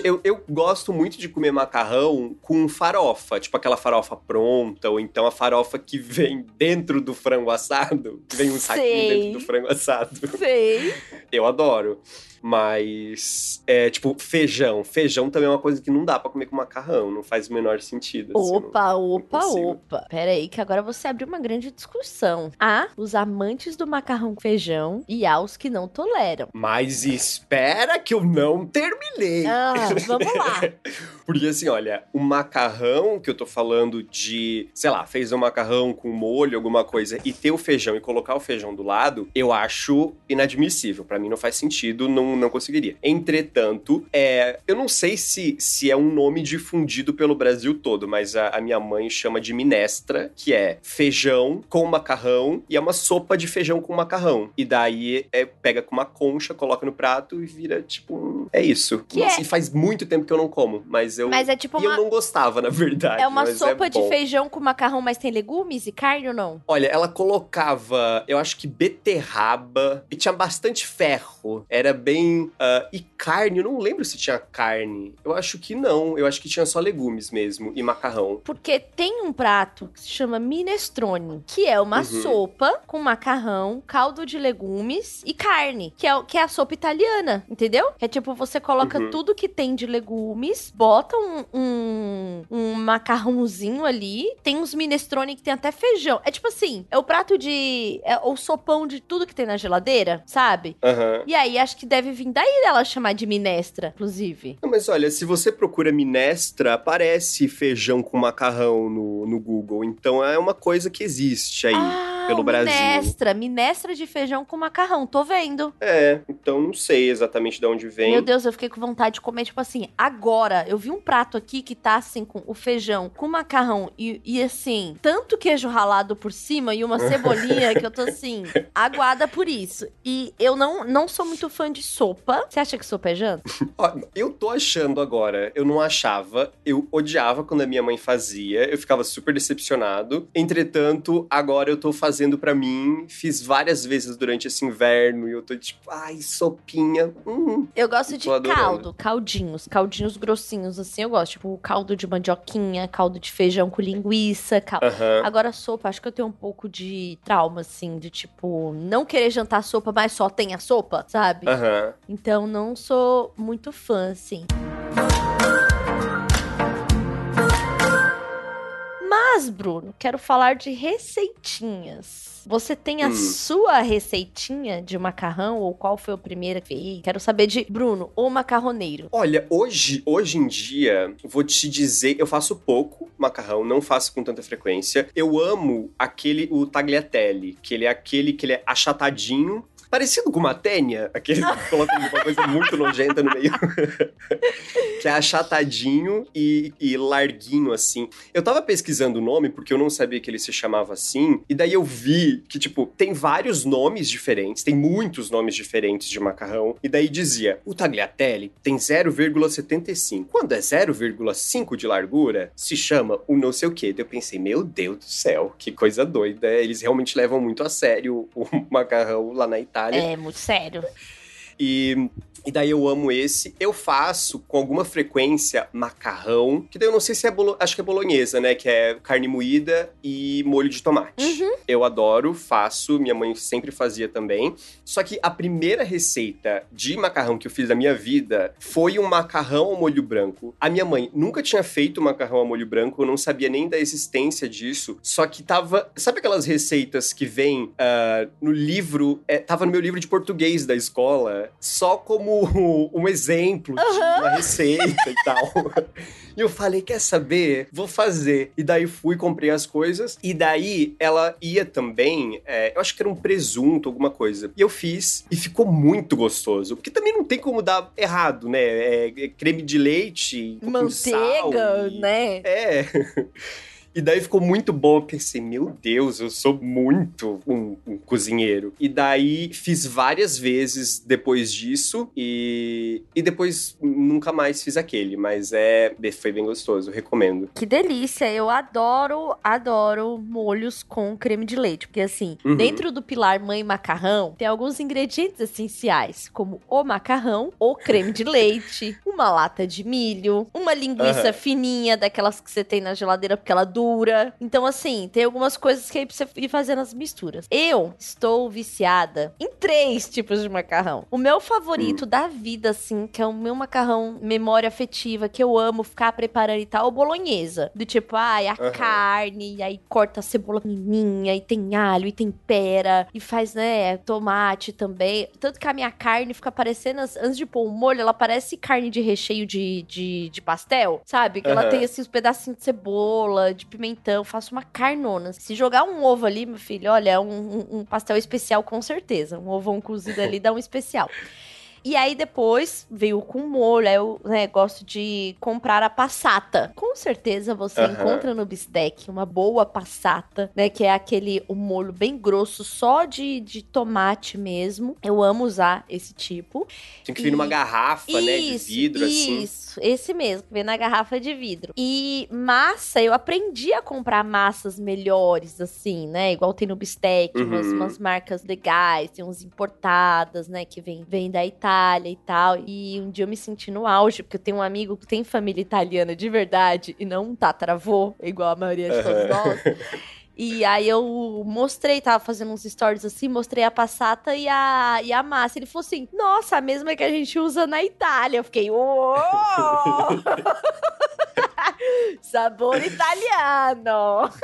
Eu, eu gosto muito de comer macarrão com farofa, tipo aquela farofa pronta, ou então a farofa que vem dentro do frango assado, que vem um saquinho Sei. dentro do frango assado. Sei. Eu adoro. Mas, é tipo, feijão. Feijão também é uma coisa que não dá pra comer com macarrão, não faz o menor sentido. assim, Opa, opa, consigo. opa. Pera aí, que agora você abriu uma grande discussão. Há os amantes do macarrão com feijão e há os que não toleram. Mas espera que eu não terminei. Ah, vamos lá. [laughs] Porque assim, olha, o macarrão que eu tô falando de, sei lá, fez um macarrão com molho, alguma coisa, e ter o feijão e colocar o feijão do lado, eu acho inadmissível. Pra mim não faz sentido, não, não conseguiria. Entretanto, é, eu não sei se, se é um nome difundido pelo Brasil todo, mas a, a minha mãe chama de minestra, que é feijão com macarrão, e é uma sopa de feijão com macarrão. E daí é, pega com uma concha, coloca no prato e vira tipo um... É isso. Que Nossa, é- e faz muito tempo que eu não como, mas eu... Mas é tipo E eu uma. não gostava, na verdade. É uma mas sopa de bom. feijão com macarrão, mas tem legumes e carne ou não? Olha, ela colocava, eu acho que beterraba e tinha bastante ferro. Era bem. Ah, e carne, eu não lembro se tinha carne. Eu acho que não. Eu acho que tinha só legumes mesmo e macarrão. Porque tem um prato que se chama minestrone, que é uma Uhum. sopa com macarrão, caldo de legumes e carne, que é, que é a sopa italiana, entendeu? Que é tipo, você coloca Uhum. tudo que tem de legumes, bota um, um, um macarrãozinho ali, tem uns minestrone que tem até feijão. É tipo assim, é o prato de... é o sopão de tudo que tem na geladeira, sabe? Aham. E aí, acho que deve vir daí dela chamar de minestra, inclusive. Não, Mas olha, se você procura minestra, aparece feijão com macarrão no, no Google. Então é uma coisa que existe aí. ah, pelo Brasil. minestra. Minestra de feijão com macarrão. Tô vendo. É, então não sei exatamente de onde vem. Meu Deus, eu fiquei com vontade de comer, tipo assim, agora. Eu vi um prato aqui que tá assim, com o feijão, com macarrão e, e assim, tanto queijo ralado por cima e uma [laughs] cebolinha que eu tô assim, aguada por isso. E eu não, não sou muito fã de sopa. Você acha que sopa é janta? [laughs] Ó, eu tô achando agora, eu não achava, eu odiava quando a minha mãe fazia, eu ficava super decepcionado. Entretanto, agora eu tô fazendo pra mim, fiz várias vezes durante esse inverno e eu tô tipo, ai, sopinha. Hum. Eu gosto de adorando. caldo, caldinhos, caldinhos grossinhos, assim, eu gosto. Tipo, caldo de mandioquinha, caldo de feijão com linguiça, caldo. Aham. Agora, sopa, acho que eu tenho um pouco de trauma, assim, de tipo, não querer jantar sopa, mas só tem a sopa, sabe? Aham. Então, não sou muito fã, assim. Mas, Bruno, quero falar de receitinhas. Você tem a Hum. sua receitinha de macarrão ou qual foi a primeira que fez? Quero saber de Bruno, o macarroneiro. Olha, hoje, hoje em dia, vou te dizer, eu faço pouco macarrão, não faço com tanta frequência. Eu amo aquele, o tagliatelle, que ele é aquele que ele é achatadinho, parecido com uma tênia, aquele que coloca uma coisa muito nojenta no meio. [laughs] que é achatadinho e, e larguinho, assim. Eu tava pesquisando o nome, porque eu não sabia que ele se chamava assim, e daí eu vi que, tipo, tem vários nomes diferentes, tem muitos nomes diferentes de macarrão, e daí dizia, o tagliatelle tem 0,75. Quando é 0,5 de largura, se chama o não sei o quê. Daí eu pensei, meu Deus do céu, que coisa doida. Eles realmente levam muito a sério o macarrão lá na Itália. É, muito sério. E, e daí eu amo esse. Eu faço com alguma frequência macarrão, que daí eu não sei se é bolo, acho que é bolonhesa, né? Que é carne moída e molho de tomate. Uhum. Eu adoro, faço, minha mãe sempre fazia também. Só que a primeira receita de macarrão que eu fiz na minha vida foi um macarrão ao molho branco. A minha mãe nunca tinha feito macarrão ao molho branco, eu não sabia nem da existência disso. Só que tava. Sabe aquelas receitas que vem ah, no livro? é, tava no meu livro de português da escola, só como [laughs] um exemplo de uma receita e tal. [laughs] E eu falei, quer saber? Vou fazer. E daí fui, comprei as coisas. E daí ela ia também, é, eu acho que era um presunto, alguma coisa. E eu fiz e ficou muito gostoso. Porque também não tem como dar errado, né? É, é creme de leite, com Manteiga, sal e- né? É. [laughs] E daí ficou muito bom. Eu pensei, meu Deus, eu sou muito um, um cozinheiro. E daí fiz várias vezes depois disso. E, e depois nunca mais fiz aquele. Mas é foi bem gostoso, recomendo. Que delícia! Eu adoro, adoro molhos com creme de leite. Porque, assim, Uhum. dentro do pilar mãe macarrão, tem alguns ingredientes essenciais, como o macarrão, o creme de leite, [laughs] uma lata de milho, uma linguiça Aham. fininha, daquelas que você tem na geladeira porque ela dura. Então, assim, tem algumas coisas que aí pra você ir fazendo as misturas. Eu estou viciada em três tipos de macarrão. O meu favorito da vida, assim, que é o meu macarrão memória afetiva, que eu amo ficar preparando e tal, é o bolonhesa. Do tipo, ai, a Aham. carne, e aí corta a cebola pequenininha, e tem alho, e tempera, e faz, né, tomate também. Tanto que a minha carne fica parecendo, antes de pôr o molho, ela parece carne de recheio de, de, de pastel, sabe? Que ela Aham. tem, assim, os pedacinhos de cebola, de pimentão, faço uma carnona. Se jogar um ovo ali, meu filho, olha, é um, um- um pastel especial com certeza. Um ovão cozido ali dá um especial. [laughs] E aí depois veio com molho, aí eu né, gosto de comprar a passata. Com certeza você Aham. encontra no bistec uma boa passata, né? Que é aquele o molho bem grosso, só de, de tomate mesmo. Eu amo usar esse tipo. Tem que vir numa garrafa, né? De vidro, assim. Isso, esse mesmo, que vem na garrafa de vidro. E massa, eu aprendi a comprar massas melhores, assim, né? Igual tem no Bistec, Uhum. umas, umas marcas legais, tem uns importadas, né? Que vem, vem da Itália e tal. E um dia eu me senti no auge, porque eu tenho um amigo que tem família italiana de verdade e não um tataravô, igual a maioria de todos nós. [laughs] E aí eu mostrei, tava fazendo uns stories assim, mostrei a passata e a, e a massa. Ele falou assim, nossa, a mesma que a gente usa na Itália. Eu fiquei, uou! [laughs] Sabor italiano! [laughs]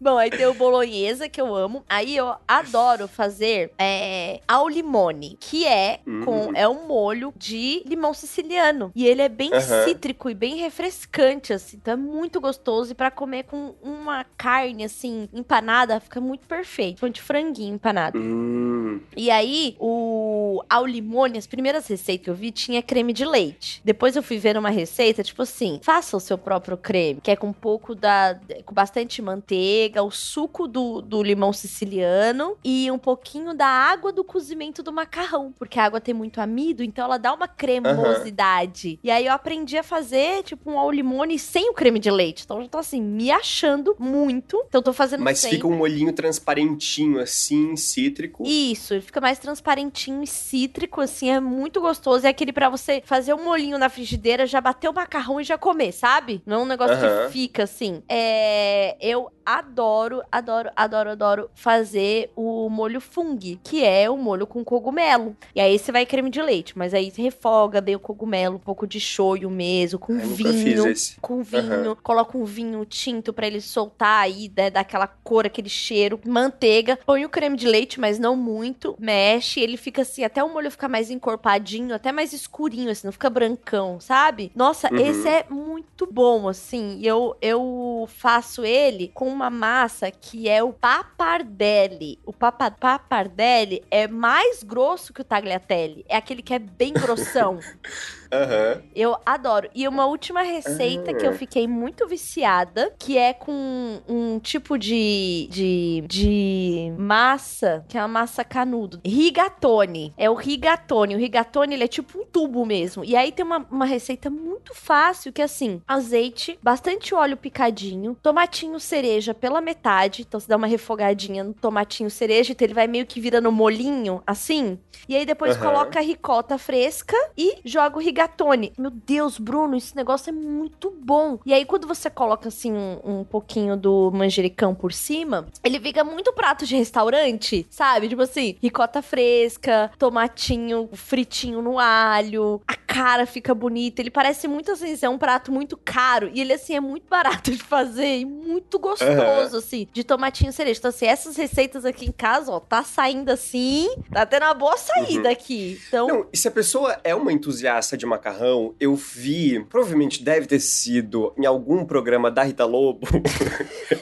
Bom, aí tem o bolonhesa, que eu amo. Aí eu adoro fazer é, ao limone, que é com Hum. é um molho de limão siciliano. E ele é bem Aham. cítrico e bem refrescante, assim. Então é muito gostoso. E pra comer com uma carne, assim, empanada, fica muito perfeito. Tipo de franguinho empanado. Hum. E aí, o ao limone, as primeiras receitas que eu vi tinha creme de leite. Depois eu fui ver uma receita, tipo assim, faça o seu próprio creme, que é com um pouco da. com bastante manteiga, o suco do, do limão siciliano e um pouquinho da água do cozimento do macarrão. Porque a água tem muito amido, então ela dá uma cremosidade. E aí eu aprendi a fazer, tipo, um ao limone sem o creme de leite. Então eu já tô assim, me achando muito. Então tô fazendo Mas sempre. fica um molhinho transparentinho, assim, cítrico. Isso, ele fica mais transparentinho e cítrico, assim, é muito gostoso. É aquele pra você fazer um molhinho na frigideira, já bater o macarrão e já comer, sabe? Não é um negócio Aham. que fica assim. É, eu adoro, adoro, adoro, adoro fazer o molho fungo, que é o molho com cogumelo. E aí você vai creme de leite, mas aí você refoga bem o cogumelo, um pouco de shoyu mesmo, com Eu vinho. fiz esse. Com vinho, coloca um vinho tinto pra ele soltar aí, né, dar aquela cor, aquele cheiro, manteiga, põe o creme de leite, mas não muito, mexe, ele fica assim, até o molho ficar mais encorpadinho, até mais escurinho, assim, não fica brancão, sabe? Nossa, Uhum. esse é muito bom, assim, e eu, eu faço ele com uma massa que é o papardelli. O papa, papardelli é mais grosso que o tagliatelle, é aquele que é bem grossão. [laughs] Aham. Eu adoro. E uma última receita que eu fiquei muito viciada, que é com um tipo de, de, de massa, que é uma massa canudo. Rigatone. É o rigatone. O rigatone, ele é tipo um tubo mesmo. E aí tem uma, uma receita muito fácil, que é assim, azeite, bastante óleo picadinho, tomatinho cereja pela metade. Então você dá uma refogadinha no tomatinho cereja, então ele vai meio que virando molinho, assim. E aí depois Aham. coloca a ricota fresca e joga o rigatone. Meu Deus, Bruno, esse negócio é muito bom. E aí quando você coloca assim um, um pouquinho do manjericão por cima, ele fica muito prato de restaurante, sabe? Tipo assim, ricota fresca, tomatinho fritinho no alho, a cara fica bonita. Ele parece muito assim, é um prato muito caro e ele assim é muito barato de fazer e muito gostoso assim, de tomatinho cereja. Então assim, essas receitas aqui em casa, ó, tá saindo assim, tá tendo uma boa saída aqui. Então, Não, e se a pessoa é uma entusiasta de macarrão, eu vi, provavelmente deve ter sido em algum programa da Rita Lobo,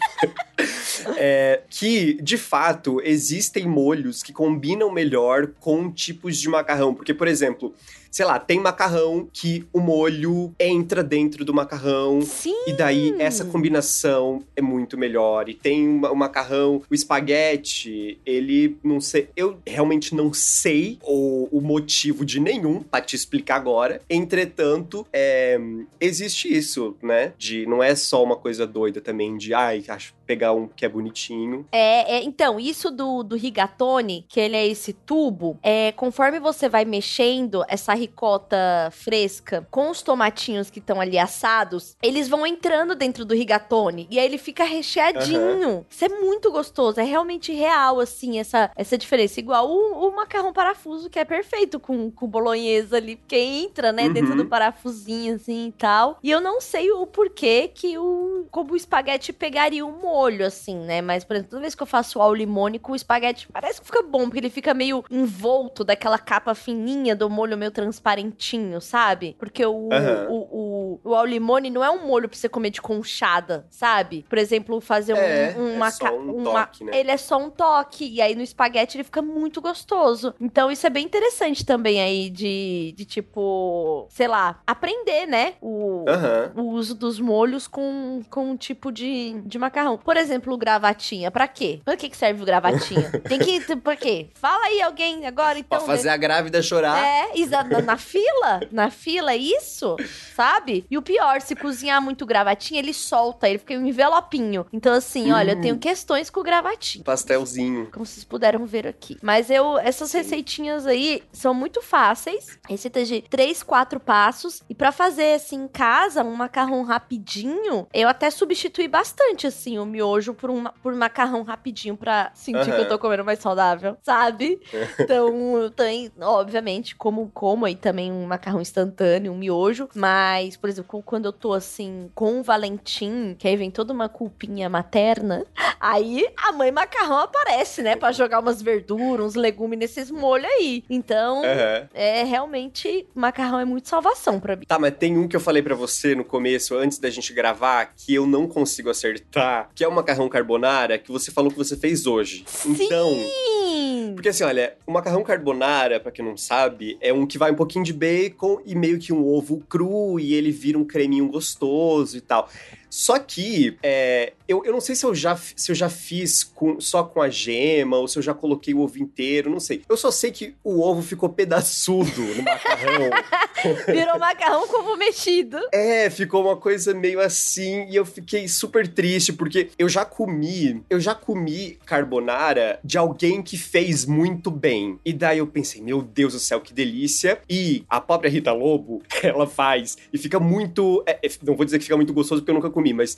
[laughs] é, que, de fato, existem molhos que combinam melhor com tipos de macarrão. Porque, por exemplo, sei lá, tem macarrão que o molho entra dentro do macarrão. sim. E daí essa combinação é muito melhor. E tem o macarrão, o espaguete, ele não sei. Eu realmente não sei o, o motivo de nenhum pra te explicar agora. Entretanto, é, existe isso, né? De não é só uma coisa doida também de ai, acho pegar um que é bonitinho. É, é, então, isso do, do rigatone, que ele é esse tubo, é conforme você vai mexendo essa ricota fresca com os tomatinhos que estão ali assados, eles vão entrando dentro do rigatone e aí ele fica recheadinho. Isso é muito gostoso, é realmente real, assim, essa, essa diferença. Igual o, o macarrão parafuso, que é perfeito com, com bolonhesa ali, porque entra, né, dentro Uhum. do parafusinho, assim, e tal. E eu não sei o porquê que o, como o espaguete pegaria o molho, assim, né? Mas, por exemplo, toda vez que eu faço ao limone com o espaguete, parece que fica bom, porque ele fica meio envolto daquela capa fininha do molho meio transparentinho, sabe? Porque o, Aham. o, o, o ao limone não é um molho pra você comer de conchada, sabe? Por exemplo, fazer um, É, é maca- só um uma- toque, né? Ele é só um toque. E aí no espaguete ele fica muito gostoso. Então isso é bem interessante também aí de, de tipo, sei lá, aprender, né? O, Aham. o uso dos molhos com, com um tipo de, de macarrão. Por exemplo, o gravatinha. Pra quê? Pra que, que serve o gravatinha? [laughs] Tem que. Pra quê? Fala aí alguém agora, então. Pra fazer a grávida chorar. É, exa- na, na fila, na fila, é isso, sabe? E o pior, se cozinhar muito gravatinha, ele solta, ele fica um envelopinho. Então, assim, olha, eu Hum. tenho questões com o gravatinho. Pastelzinho. Como vocês puderam ver aqui. Mas eu, essas Sim. receitinhas aí são muito fáceis. Receitas de três, quatro passos. E pra fazer, assim, em casa, um macarrão rapidinho, eu até substituí bastante, assim, o miojo por um, por macarrão rapidinho pra sentir que eu tô comendo mais saudável, sabe? [laughs] Então, eu tenho, obviamente, como como aí também um macarrão instantâneo, um miojo. Mas, por exemplo, quando eu tô assim, com o Valentim, que aí vem toda uma culpinha materna, [laughs] aí a mãe macarrão aparece, né? Pra jogar umas verduras, uns legumes nesses molhos aí. Então, Aham. é realmente, macarrão é muito salvação pra mim. Tá, mas tem um que eu falei pra você no começo, antes da gente gravar, que eu não consigo acertar, que é o macarrão carbonara que você falou que você fez hoje. Então, Sim! porque assim, olha, o macarrão carbonara, pra quem não sabe, é um que vai um pouquinho de bacon e meio que um ovo cru e ele vira um creminho gostoso e tal. Só que é, eu, eu não sei se eu já, se eu já fiz com- só com a gema ou se eu já coloquei o ovo inteiro, não sei. Eu só sei que o ovo ficou pedaçudo no macarrão. [laughs] Virou macarrão como mexido. É, ficou uma coisa meio assim e eu fiquei super triste porque eu já comi, eu já comi carbonara de alguém que fez muito bem. E daí eu pensei, meu Deus do céu, que delícia. E a própria Rita Lobo, [laughs] ela faz e fica muito, é, é, não vou dizer que fica muito gostoso porque eu nunca comi mas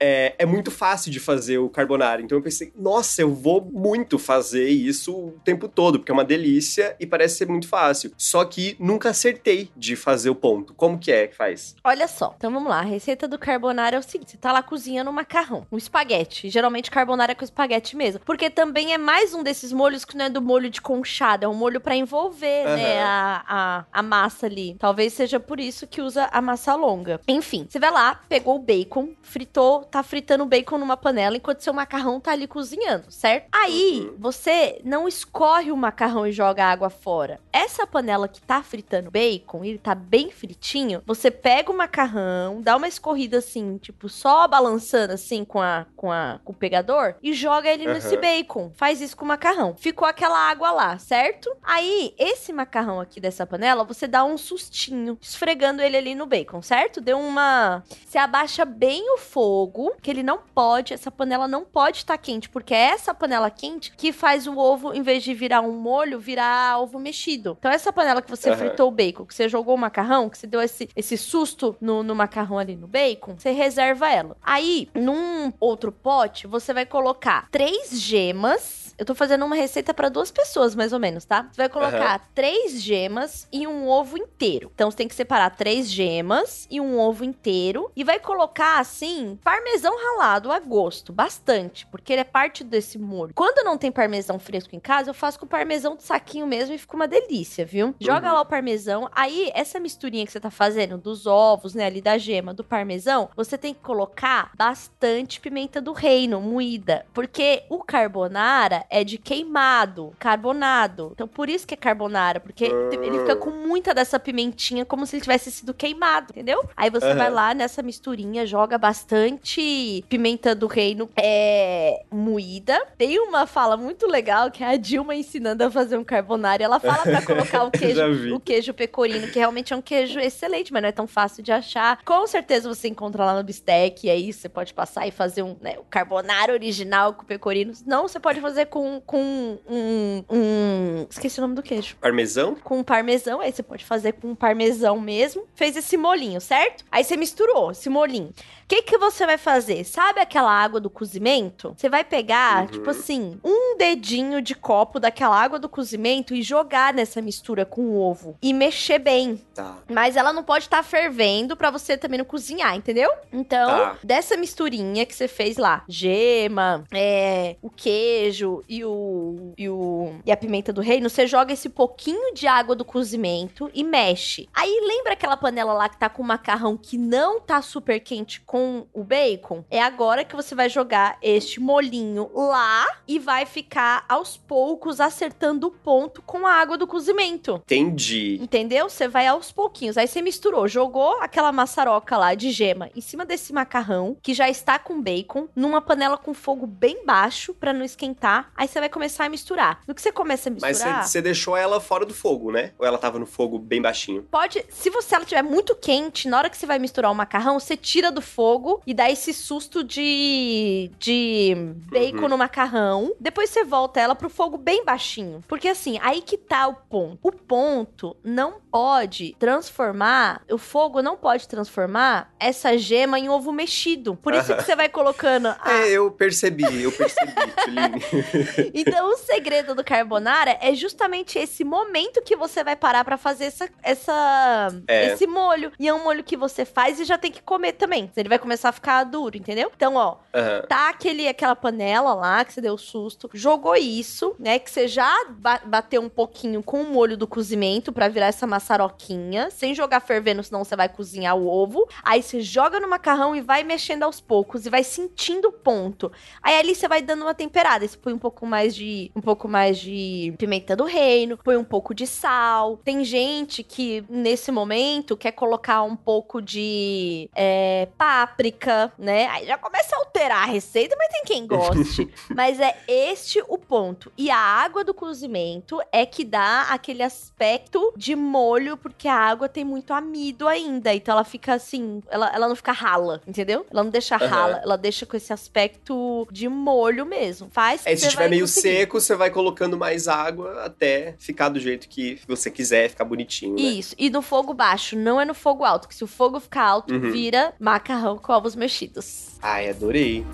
é, é, muito fácil de fazer o carbonara. Então eu pensei, nossa, eu vou muito fazer isso o tempo todo, porque é uma delícia e parece ser muito fácil. Só que nunca acertei de fazer o ponto. Como que é que faz? Olha só, então vamos lá. A receita do carbonara é o seguinte: você tá lá cozinhando um macarrão, um espaguete. Geralmente carbonara é com espaguete mesmo. Porque também é mais um desses molhos que não é do molho de conchada, é um molho para envolver, uhum. né, a, a, a massa ali. Talvez seja por isso que usa a massa longa. Enfim, você vai lá, pegou o bacon, fritou tá fritando bacon numa panela enquanto seu macarrão tá ali cozinhando, certo? Aí, uhum. você não escorre o macarrão e joga a água fora. Essa panela que tá fritando bacon, ele tá bem fritinho, você pega o macarrão, dá uma escorrida assim, tipo, só balançando assim com a com a com o pegador e joga ele uhum. nesse bacon. Faz isso com o macarrão. Ficou aquela água lá, certo? Aí, esse macarrão aqui dessa panela, você dá um sustinho, esfregando ele ali no bacon, certo? Deu uma, você abaixa bem o fogo fogo, que ele não pode, essa panela não pode estar tá quente, porque é essa panela quente que faz o ovo, em vez de virar um molho, virar ovo mexido. Então, essa panela que você uhum. fritou o bacon, que você jogou o macarrão, que você deu esse, esse susto no, no macarrão ali no bacon, você reserva ela. Aí, num outro pote, você vai colocar três gemas eu tô fazendo uma receita para duas pessoas, mais ou menos, tá? Você vai colocar uhum. três gemas e um ovo inteiro. Então você tem que separar três gemas e um ovo inteiro. E vai colocar, assim, parmesão ralado a gosto. Bastante. Porque ele é parte desse molho. Quando não tem parmesão fresco em casa, eu faço com parmesão do saquinho mesmo e fica uma delícia, viu? Joga uhum. lá o parmesão. Aí, essa misturinha que você tá fazendo dos ovos, né, ali da gema, do parmesão, você tem que colocar bastante pimenta do reino moída. Porque o carbonara é de queimado, carbonado. Então por isso que é carbonara, porque ele fica com muita dessa pimentinha como se ele tivesse sido queimado, entendeu? Aí você uhum. vai lá nessa misturinha, joga bastante pimenta do reino é, moída. Tem uma fala muito legal que é a Dilma ensinando a fazer um carbonara. Ela fala para colocar o [laughs] queijo, o queijo pecorino, que realmente é um queijo excelente, mas não é tão fácil de achar. Com certeza você encontra lá no bistec, e aí você pode passar e fazer um né, o carbonara original com pecorino. Não, você pode fazer com com, com um, um. Esqueci o nome do queijo. Parmesão? Com parmesão, aí você pode fazer com parmesão mesmo. Fez esse molinho, certo? Aí você misturou esse molinho que que você vai fazer? Sabe aquela água do cozimento? Você vai pegar, uhum. tipo assim, um dedinho de copo daquela água do cozimento e jogar nessa mistura com o ovo e mexer bem. Tá. Mas ela não pode estar tá fervendo para você também não cozinhar, entendeu? Então, tá. dessa misturinha que você fez lá, gema, é, o queijo e o, e o e a pimenta do reino, você joga esse pouquinho de água do cozimento e mexe. Aí lembra aquela panela lá que tá com o macarrão que não tá super quente com com o bacon, é agora que você vai jogar este molinho lá e vai ficar aos poucos acertando o ponto com a água do cozimento. Entendi. Entendeu? Você vai aos pouquinhos. Aí você misturou, jogou aquela maçaroca lá de gema em cima desse macarrão que já está com bacon numa panela com fogo bem baixo para não esquentar. Aí você vai começar a misturar. No que você começa a misturar. Mas você deixou ela fora do fogo, né? Ou ela tava no fogo bem baixinho? Pode, se você ela tiver muito quente, na hora que você vai misturar o macarrão, você tira do fogo fogo e dá esse susto de, de bacon uhum. no macarrão. Depois você volta ela pro fogo bem baixinho. Porque assim, aí que tá o ponto. O ponto não pode transformar, o fogo não pode transformar essa gema em ovo mexido. Por isso que você vai colocando. [laughs] A... É, eu percebi, eu percebi, [laughs] Então o segredo do carbonara é justamente esse momento que você vai parar para fazer essa, essa é. esse molho. E é um molho que você faz e já tem que comer também. Ele vai vai começar a ficar duro, entendeu? Então, ó, uhum. tá aquele, aquela panela lá que você deu susto, jogou isso, né? Que você já ba bateu um pouquinho com o molho do cozimento para virar essa maçaroquinha, sem jogar fervendo, senão você vai cozinhar o ovo. Aí você joga no macarrão e vai mexendo aos poucos e vai sentindo o ponto. Aí ali você vai dando uma temperada, você põe um pouco mais de um pouco mais de pimenta do reino, põe um pouco de sal. Tem gente que nesse momento quer colocar um pouco de é, páprica páprica, né? Aí já começa a alterar a receita, mas tem quem goste. [laughs] mas é este o ponto. E a água do cozimento é que dá aquele aspecto de molho, porque a água tem muito amido ainda. Então ela fica assim, ela, ela não fica rala, entendeu? Ela não deixa uhum. rala, ela deixa com esse aspecto de molho mesmo. Faz É esse tipo tiver vai meio conseguir. seco, você vai colocando mais água até ficar do jeito que você quiser, ficar bonitinho, né? Isso. E no fogo baixo, não é no fogo alto. Que se o fogo ficar alto, Uhum. vira macarrão com ovos mexidos. Ai, adorei.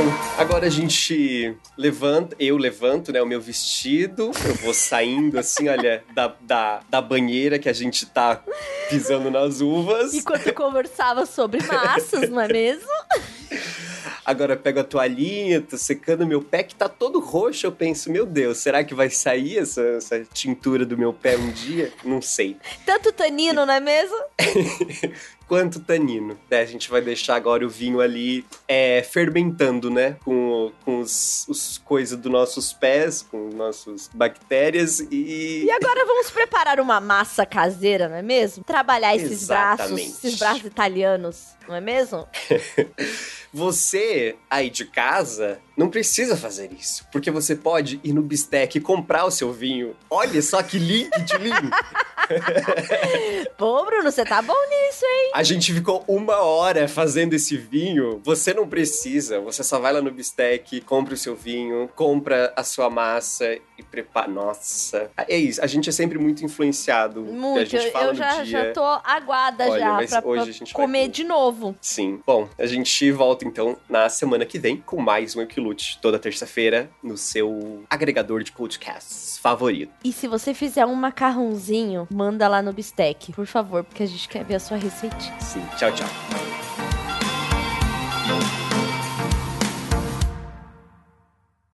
Bom, agora a gente levanta, eu levanto, né, o meu vestido, eu vou saindo assim, [laughs] olha, da, da, da banheira que a gente tá pisando nas uvas. Enquanto conversava sobre massas, não é mesmo? [laughs] Agora eu pego a toalhinha, tô secando meu pé que tá todo roxo. Eu penso, meu Deus, será que vai sair essa, essa tintura do meu pé um dia? Não sei. Tanto tanino, não é mesmo? [laughs] Quanto tanino. né? A gente vai deixar agora o vinho ali é, fermentando, né? Com, com os, os coisas dos nossos pés, com nossas bactérias e. E agora vamos preparar uma massa caseira, não é mesmo? Trabalhar esses braços, Exatamente. esses braços italianos, não é mesmo? [laughs] Você aí de casa não precisa fazer isso, porque você pode ir no Bistec e comprar o seu vinho. Olha só que link de link. [laughs] Pô, Bruno, você tá bom nisso, hein? A gente ficou uma hora fazendo esse vinho. Você não precisa. Você só vai lá no Bistec, compra o seu vinho, compra a sua massa e prepara. Nossa. É isso. A gente é sempre muito influenciado. que a Muito. gente fala eu no já, dia. já tô aguada Olha, já mas pra, hoje pra a gente vai comer com- de novo. Sim. Bom, a gente volta então na semana que vem com mais um Toda terça-feira no seu agregador de podcasts favorito. E se você fizer um macarrãozinho, manda lá no Bistec, por favor, porque a gente quer ver a sua receitinha. Sim, tchau, tchau.